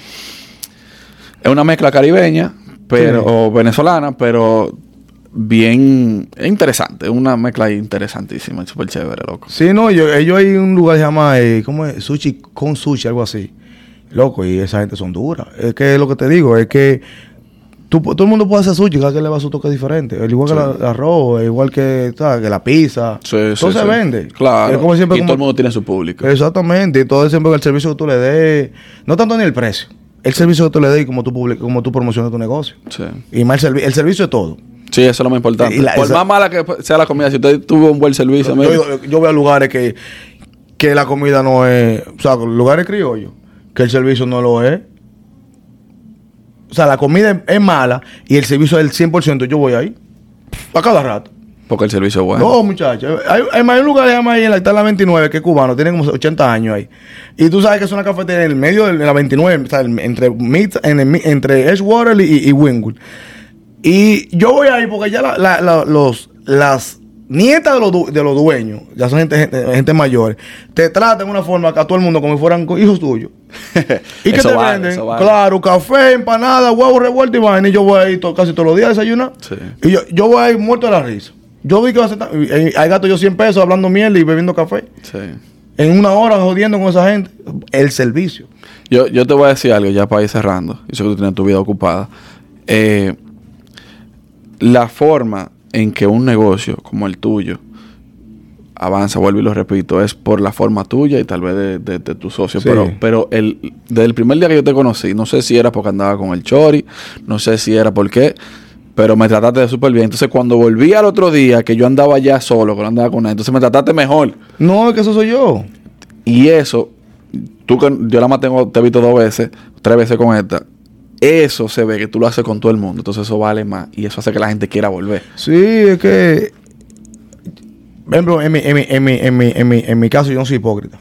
Es una mezcla caribeña, pero Sí. o venezolana, pero bien es interesante. Es una mezcla interesantísima, súper chévere, loco. Sí, no, yo, ellos hay un lugar que se llama, eh, ¿cómo es? Sushi con sushi, algo así. Loco, y esa gente son duras. Es que lo que te digo, es que tú, todo el mundo puede hacer sushi, cada quien le va a su toque diferente. El igual que la- el arroz, igual que, que la pizza. Sí, todo sí, se vende. Claro. Como siempre y como- todo el mundo tiene su público. Exactamente, y todo siempre el servicio que tú le des, no tanto ni el precio, el servicio que tú le des y como tú, public- como tú promocionas tu negocio. Sí. Y más el, servi- el servicio es todo. Sí, eso es lo más importante. La- Por esa- más mala que sea la comida, si usted tuvo un buen servicio, Yo, yo- yo voy a lugares que, que la comida no es, o sea, lugares criollos, que el servicio no lo es. O sea, la comida es, es mala y el servicio es el 100%, yo voy ahí. A cada rato. porque el servicio es bueno. No, muchachos. Hay, hay, hay un lugar que llama ahí en la Italia 29, que es cubano, tiene como 80 años ahí. Y tú sabes que es una cafetería en el medio de la 29, o sea, entre, en entre Edgewater y, y Wynwood. Y yo voy ahí porque ya la- la- la- los, las nietas de los, du- de los dueños, ya son gente, gente, gente mayores, te tratan de una forma que a todo el mundo como si fueran hijos tuyos. <laughs> ¿Y qué Eso te vale, venden? eso vale. Claro, café, empanada, huevo revuelto y vaina. Y yo voy ahí to- casi todos los días a desayunar. Sí. Y yo, yo voy ahí muerto de la risa. Yo vi que va a ser y- y- Hay gasto yo 100 pesos hablando miel y bebiendo café. Sí. En una hora jodiendo con esa gente. El servicio. Yo, yo te voy a decir algo ya para ir cerrando. Yo sé que tú tienes tu vida ocupada. Eh, la forma en que un negocio como el tuyo avanza, vuelvo y lo repito, es por la forma tuya y tal vez de, de- de tu socio. Sí. Pero, pero el, desde el primer día que yo te conocí, no sé si era porque andaba con el Chori, no sé si era por qué, pero me trataste de súper bien. Entonces, cuando volví al otro día, que yo andaba ya solo, que no andaba con nadie, entonces me trataste mejor. No, es que eso soy yo. Y eso, tú que yo la más tengo, te he visto dos veces, tres veces con esta. Eso se ve que tú lo haces con todo el mundo. Entonces eso vale más. Y eso hace que la gente quiera volver. Sí, es que. Por ejemplo, en mi, en mi, en mi, en mi, en mi, en mi caso, yo no soy hipócrita.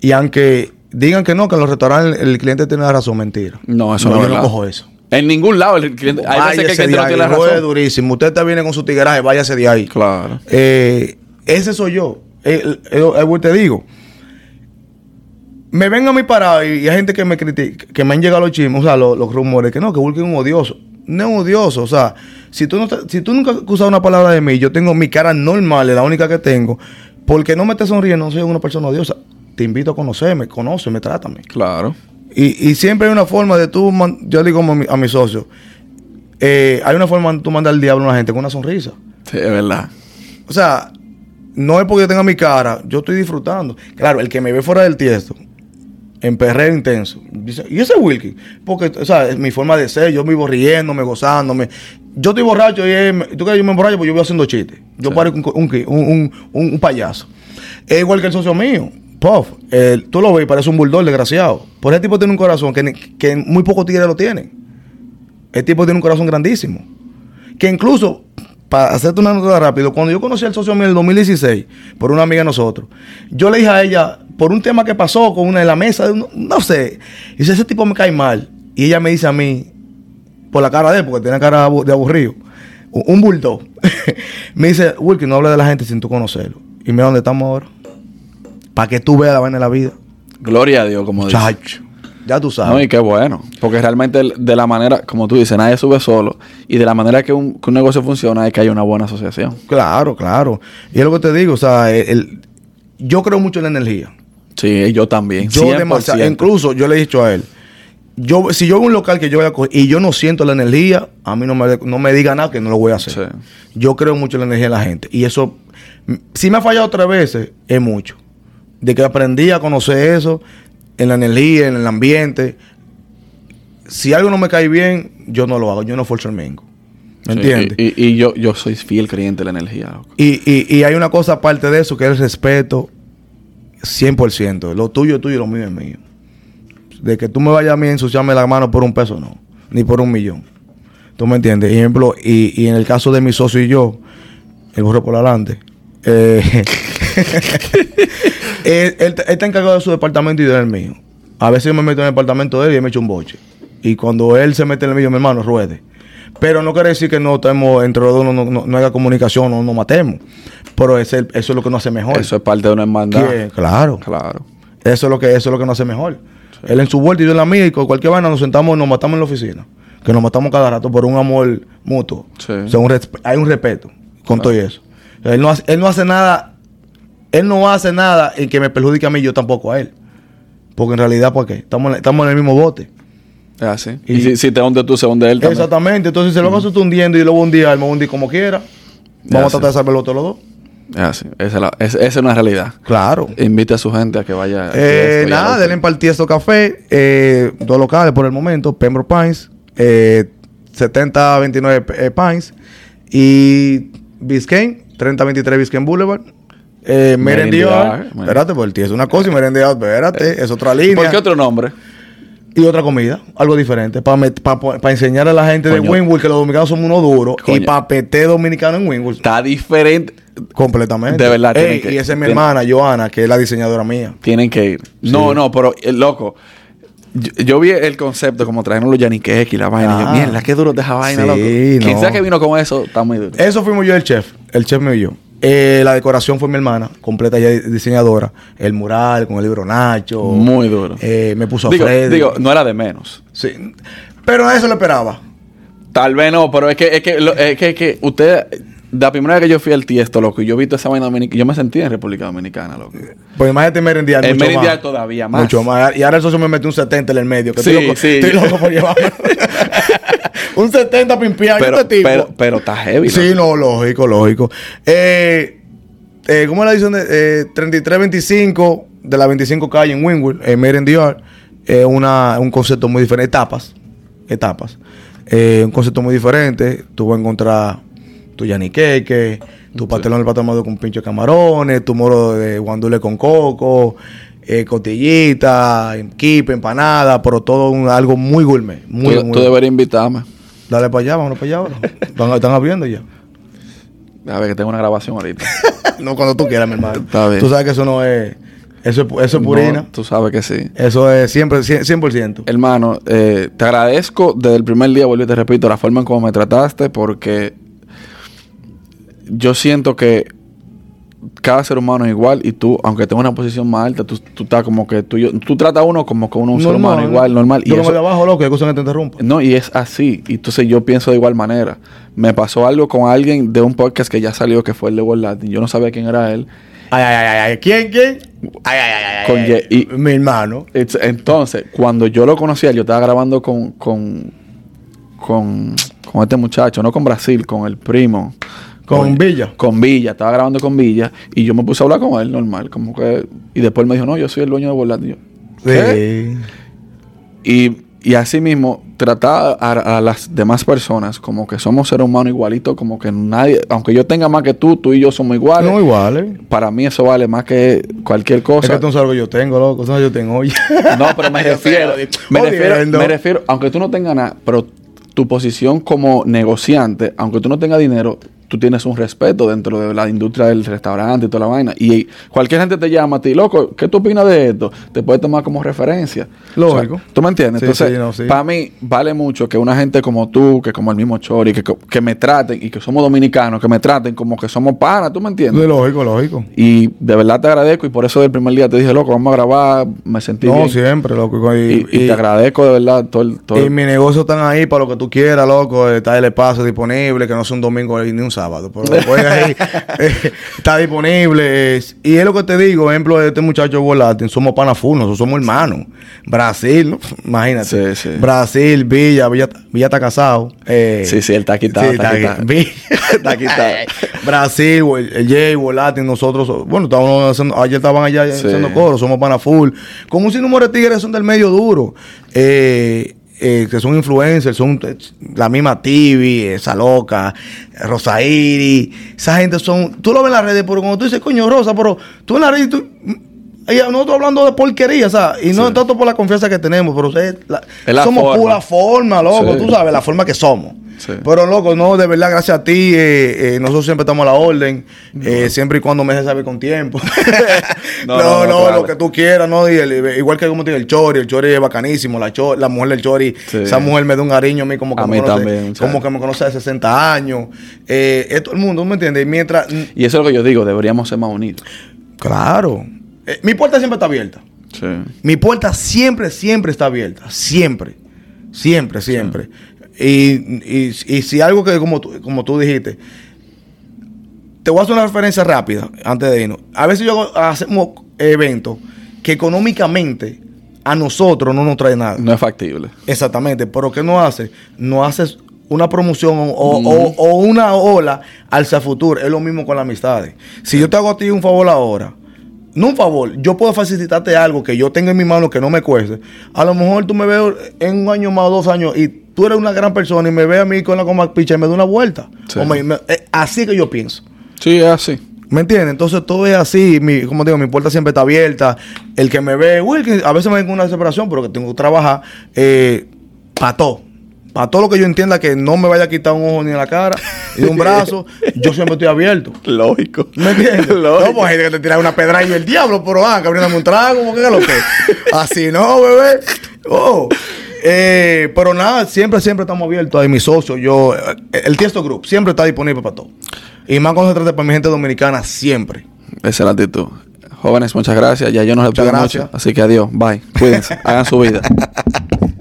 Y aunque digan que no, que en los restaurantes el, el cliente tiene la razón, mentira. No, eso no, yo es no verdad. cojo eso. En ningún lado el cliente. Hay veces que el Váyase cliente no tiene la razón. durísimo. Usted está viene con su tigueraje, váyase de ahí. Claro. Eh, ese soy yo. Eh, eh, eh, te digo. Me ven a mí parado y, y hay gente que me critica, que me han llegado los chismes, o sea, los, los rumores, que no, que Vulcan es un odioso. No es un odioso, o sea, si tú, no si tú nunca has usado una palabra de mí, yo tengo mi cara normal, es la única que tengo, porque no me estés sonriendo, no soy una persona odiosa. Te invito a conocerme, conóceme, trátame. Claro. Y, y siempre hay una forma de tú, man- yo digo a mi, a mi socio, eh, hay una forma de tú mandar al diablo a una gente con una sonrisa. Sí, es verdad. O sea, no es porque yo tenga mi cara, yo estoy disfrutando. Claro, el que me ve fuera del tiesto, en perreo intenso, dice, ¿y ese Wilkie? Porque, o sea, es mi forma de ser, yo vivo riéndome, gozándome. Yo estoy borracho y él- tú que yo me emborracho, pues yo voy haciendo chistes. Yo Sí. parezco un, un, un, un- payaso. Es igual que el socio mío. Puff, él- tú lo ves y parece un bulldog desgraciado. Por ese tipo tiene un corazón que, que muy pocos tigres lo tienen. El tipo tiene un corazón grandísimo. Que incluso, para hacerte una nota rápido, cuando yo conocí al socio mío en el 2016, por una amiga de nosotros, yo le dije a ella, por un tema que pasó con una de la mesa, no, no sé, y dice, ese tipo me cae mal. Y ella me dice a mí, por la cara de él, porque tiene cara de aburrido, un, bulldog, <laughs> me dice, Wilkie, no hable de la gente sin tú conocerlo. Y mira dónde estamos ahora. Para que tú veas la vaina de la vida. Gloria a Dios, como dice. Chacho. Ya tú sabes. No, y qué bueno. Porque realmente de la manera, como tú dices, nadie sube solo. Y de la manera que un, que un negocio funciona es que hay una buena asociación. Claro, claro. Y es lo que te digo, o sea, el- el- yo creo mucho en la energía. Sí, yo también. Yo 100%. demasiado, incluso yo le he dicho a él, yo si yo voy a un local que yo voy a coger y yo no siento la energía, a mí no me, no me diga nada que no lo voy a hacer. Sí. Yo creo mucho en la energía de la gente. Y eso, si me ha fallado tres veces, es mucho. De que aprendí a conocer eso, en la energía, en el ambiente. Si algo no me cae bien, yo no lo hago, yo no forzo el mengo. ¿Me Sí, entiendes? Y, y- y yo, yo soy fiel creyente de la energía. Y, y, y hay una cosa aparte de eso que es el respeto 100%. Lo tuyo es tuyo y lo mío es mío. De que tú me vayas a mí a ensuciarme la mano por un peso, no. Ni por un millón. ¿Tú me entiendes? Ejemplo, y, y en el caso de mi socio y yo, el burro por adelante, eh, <laughs> él, está encargado de su departamento y del mío. A veces yo me meto en el departamento de él y él me echa un boche. Y cuando él se mete en el mío, mi hermano, ruede. Pero no quiere decir que no estemos entre los dos, no, no, no- haya comunicación, no nos matemos. Pero ese- eso es lo que nos hace mejor. Eso es parte de una hermandad. Que- claro. Claro. Eso es lo que eso es lo que nos hace mejor. Él en su vuelta y yo en la mía y con cualquier vaina nos sentamos y nos matamos en la oficina. Que nos matamos cada rato por un amor mutuo. Sí. O sea, un resp- hay un respeto con todo eso. Él no, hace, él no hace nada, él no hace nada en que me perjudique a mí, yo tampoco a él. Porque en realidad, ¿por qué? Estamos, estamos en el mismo bote. Así. Y- Y, si, si te hunde tú, se hunde él también. Exactamente. Entonces, si lo vas a estar hundiendo y luego un día él me hundir como quiera, Ya vamos a tratar de salvarlo todos los dos. Así. Esa es, la- es- esa es una realidad. Claro. Invite a su gente a que vaya. a Eh, esto a nada, denle en esto café. Eh, dos locales por el momento. Pembroke Pines. Eh, 7029 eh, Pines. Y Biscayne. 3023 Biscayne Boulevard. Eh. Merendiar, Espérate, por el tío es una cosa y Merendiar, espérate, es otra línea. ¿Por qué otro nombre? Y otra comida, algo diferente. Para enseñar a la gente de. Winwood que los dominicanos somos unos duros. Y Coño. papete dominicano en Winwood. Está diferente. Completamente. De verdad, Ey, tienen que- y esa es mi tienen- hermana, Joana, que es la diseñadora mía. Tienen que ir. No, no, pero eh, loco. Yo, yo vi el concepto como trajeron los Yannick y la vaina. Y yo, mierda, qué duro de esa vaina, Sí, loco. Quien no. sea que vino con eso, está muy duro. Eso fuimos yo el chef. El chef mío y yo. Eh, la decoración fue mi hermana, completa ya diseñadora. El mural con el libro Nacho. Muy duro. Eh, me puso a digo, Freddy. digo, no era de menos. Sí. Pero a eso lo esperaba. Tal vez no, pero es que, es que, lo- es que, es que usted, la primera vez que yo fui al tiesto, loco, y yo vi toda esa vaina dominicana, yo me sentí en República Dominicana, loco. Pues imagínate Merendial. En más. todavía más. Mucho más. Y ahora el socio me metió un 70 en el medio. Que Sí, estoy, loco, sí. estoy loco por llevarlo. <laughs> un 70 pimpeado. Pero, este tipo. pero, pero está heavy, Sí, loco. no, lógico, lógico. Eh, eh, ¿Cómo es la edición de eh, 3325 de la 25 calle en Winwood, en Merendial? Es una un concepto muy diferente. Etapas. Etapas. Eh, un concepto muy diferente. Tú vas a encontrar tu yaniqueque, tu pastelón del patamado con pincho de camarones, tu moro de guandule con coco, eh, cotillita, kipe, empanada, pero todo un- algo muy gourmet. Muy, tú, muy- tú deberías invitarme. Dale para allá, vámonos para allá ahora. Están, están abriendo ya. A ver, que tengo una grabación ahorita. <laughs> No, cuando tú quieras, mi hermano. Está bien. Tú sabes que eso no es. Eso es, eso es purina. No, tú sabes que sí. Eso es siempre 100%. 100%. Hermano, eh, te agradezco desde el primer día, vuelvo y te repito, la forma en cómo me trataste, porque yo siento que cada ser humano es igual y tú, aunque tengas una posición más alta, tú, tú estás como que tú, y yo- tú tratas a uno como que uno es un ser humano igual, normal. Y Yo como eso- de abajo, loco, que cosa que te interrumpa. no, y es así. Y entonces yo pienso de igual manera. Me pasó algo con alguien de un podcast que ya salió, que fue el de World Latin. Yo no sabía quién era él. Ay, ay, ay, ay. ¿Quién, quién? Ay, ay, ay, Con ay. Y- Mi hermano. Entonces, cuando yo lo conocía, yo estaba grabando con, con, con, con este muchacho, no con Brasil, con el primo. Con Villa. Con Villa, estaba grabando con Villa y yo me puse a hablar con él normal, como que... Y después él me dijo, no, yo soy el dueño de Volátil. Y yo, ¿Qué? Sí. Y, y así mismo, tratar a, a las demás personas como que somos seres humanos igualitos, como que nadie, aunque yo tenga más que tú, tú y yo somos iguales. No iguales. Para mí eso vale más que cualquier Es cosa. que tú no sabes lo que yo tengo, loco. Que yo tengo hoy. <laughs> No, pero me <laughs> refiero, me refiero, me refiero, aunque tú no tengas nada, pero tu posición como negociante, aunque tú no tengas dinero, tú tienes un respeto dentro de la industria del restaurante y toda la vaina. Y cualquier gente te llama a ti, loco, ¿qué tú opinas de esto? Te puede tomar como referencia. Lógico. O sea, ¿Tú me entiendes? Sí, Entonces, sí, no, sí. para mí vale mucho que una gente como tú, que como el mismo Chori, que, que me traten, y que somos dominicanos, que me traten como que somos panas, ¿tú me entiendes? lógico, lógico. Y de verdad te agradezco y por eso del primer día te dije, loco, vamos a grabar, me sentí No, bien. siempre, loco. Y, Y, y te agradezco de verdad todo el... Todo y mi negocio están ahí para lo que tú quieras, loco. Está el espacio disponible, que no es un domingo ni un sábado. Pero después ahí <laughs> eh, está disponible. y es lo que te digo, ejemplo de este muchacho volátil, somos nosotros somos hermanos. Brasil, ¿no? <laughs> imagínate. Sí, sí. Brasil, Villa, Villa, Villa está casado. Eh, Sí, sí, él está quitado, sí, está está quitado. Villa- Está <laughs> quitado. Brasil, el, Jay, Volátil, nosotros, bueno, estábamos haciendo, ayer estaban allá haciendo coro, somos pana full. Con un sinnúmero de tigres son del medio duro. Eh, eh, que son influencers, son eh, la misma TV, esa loca, Rosairi, esa gente son, tú lo ves en las redes, pero cuando tú dices, coño, Rosa, pero tú en las redes, y nosotros hablando de porquería, ¿sabes? Y no Sí. tanto por la confianza que tenemos, pero es la- somos forma. pura forma, loco, Sí. tú sabes, la forma que somos. Sí. Pero loco, no, de verdad, gracias a ti, eh, eh, nosotros siempre estamos a la orden, eh, siempre y cuando me dejes saber con tiempo. <laughs> <laughs> No, no, no, no, no, claro. lo que tú quieras, ¿no? Y el- igual que como te digo, el Chori, el Chori es bacanísimo, la, cho- la mujer del Chori, Sí. esa mujer me da un cariño a mí como que, A me, mí conoce, también, como que me conoce de 60 años. Eh, es todo el mundo, ¿me entiendes? Y mientras, Y eso es lo que yo digo, deberíamos ser más unidos. claro, Eh, mi puerta siempre está abierta. Sí. Mi puerta siempre, siempre está abierta. Siempre. Siempre, siempre. Y, y- y si algo que, como tú, como tú dijiste, te voy a hacer una referencia rápida antes de irnos. A veces yo hago- hacemos eventos que económicamente a nosotros no nos trae nada. No es factible. Exactamente. Pero ¿qué no hace? No haces una promoción o, o- o una ola al futuro. Es lo mismo con las amistades. Si yo te hago a ti un favor ahora, no un favor, yo puedo facilitarte algo que yo tenga en mi mano que no me cueste. A lo mejor tú me ves en un año más o dos años y tú eres una gran persona y me ves a mí con la coma picha y me da una vuelta. Sí. O me- me- eh, así que yo pienso. Sí, es así. ¿Me entiendes? Entonces todo es así. Mi, como digo, mi puerta siempre está abierta. El que me ve, uy, que a veces me ven con una desesperación, pero que tengo que trabajar. Eh, para todo. Para todo lo que yo entienda que no me vaya a quitar un ojo ni en la cara <laughs> ni un brazo, yo siempre estoy abierto. Lógico. ¿Me entiendes? <laughs> Lógico. No, pues gente que te tira una pedra y el diablo, pero ah, que abriéndome un trago, ¿cómo que es lo que? Así no, bebé. Oh. Eh, pero nada, siempre, siempre estamos abiertos. Ahí mi socio, yo, eh, el Tiesto Group, siempre está disponible para todo. Y más trata para mi gente dominicana, siempre. Esa es la actitud. Jóvenes, muchas gracias. Ya yo no les Muchas pido gracias. mucho. Así que adiós. Bye. Cuídense. Hagan su vida. <laughs>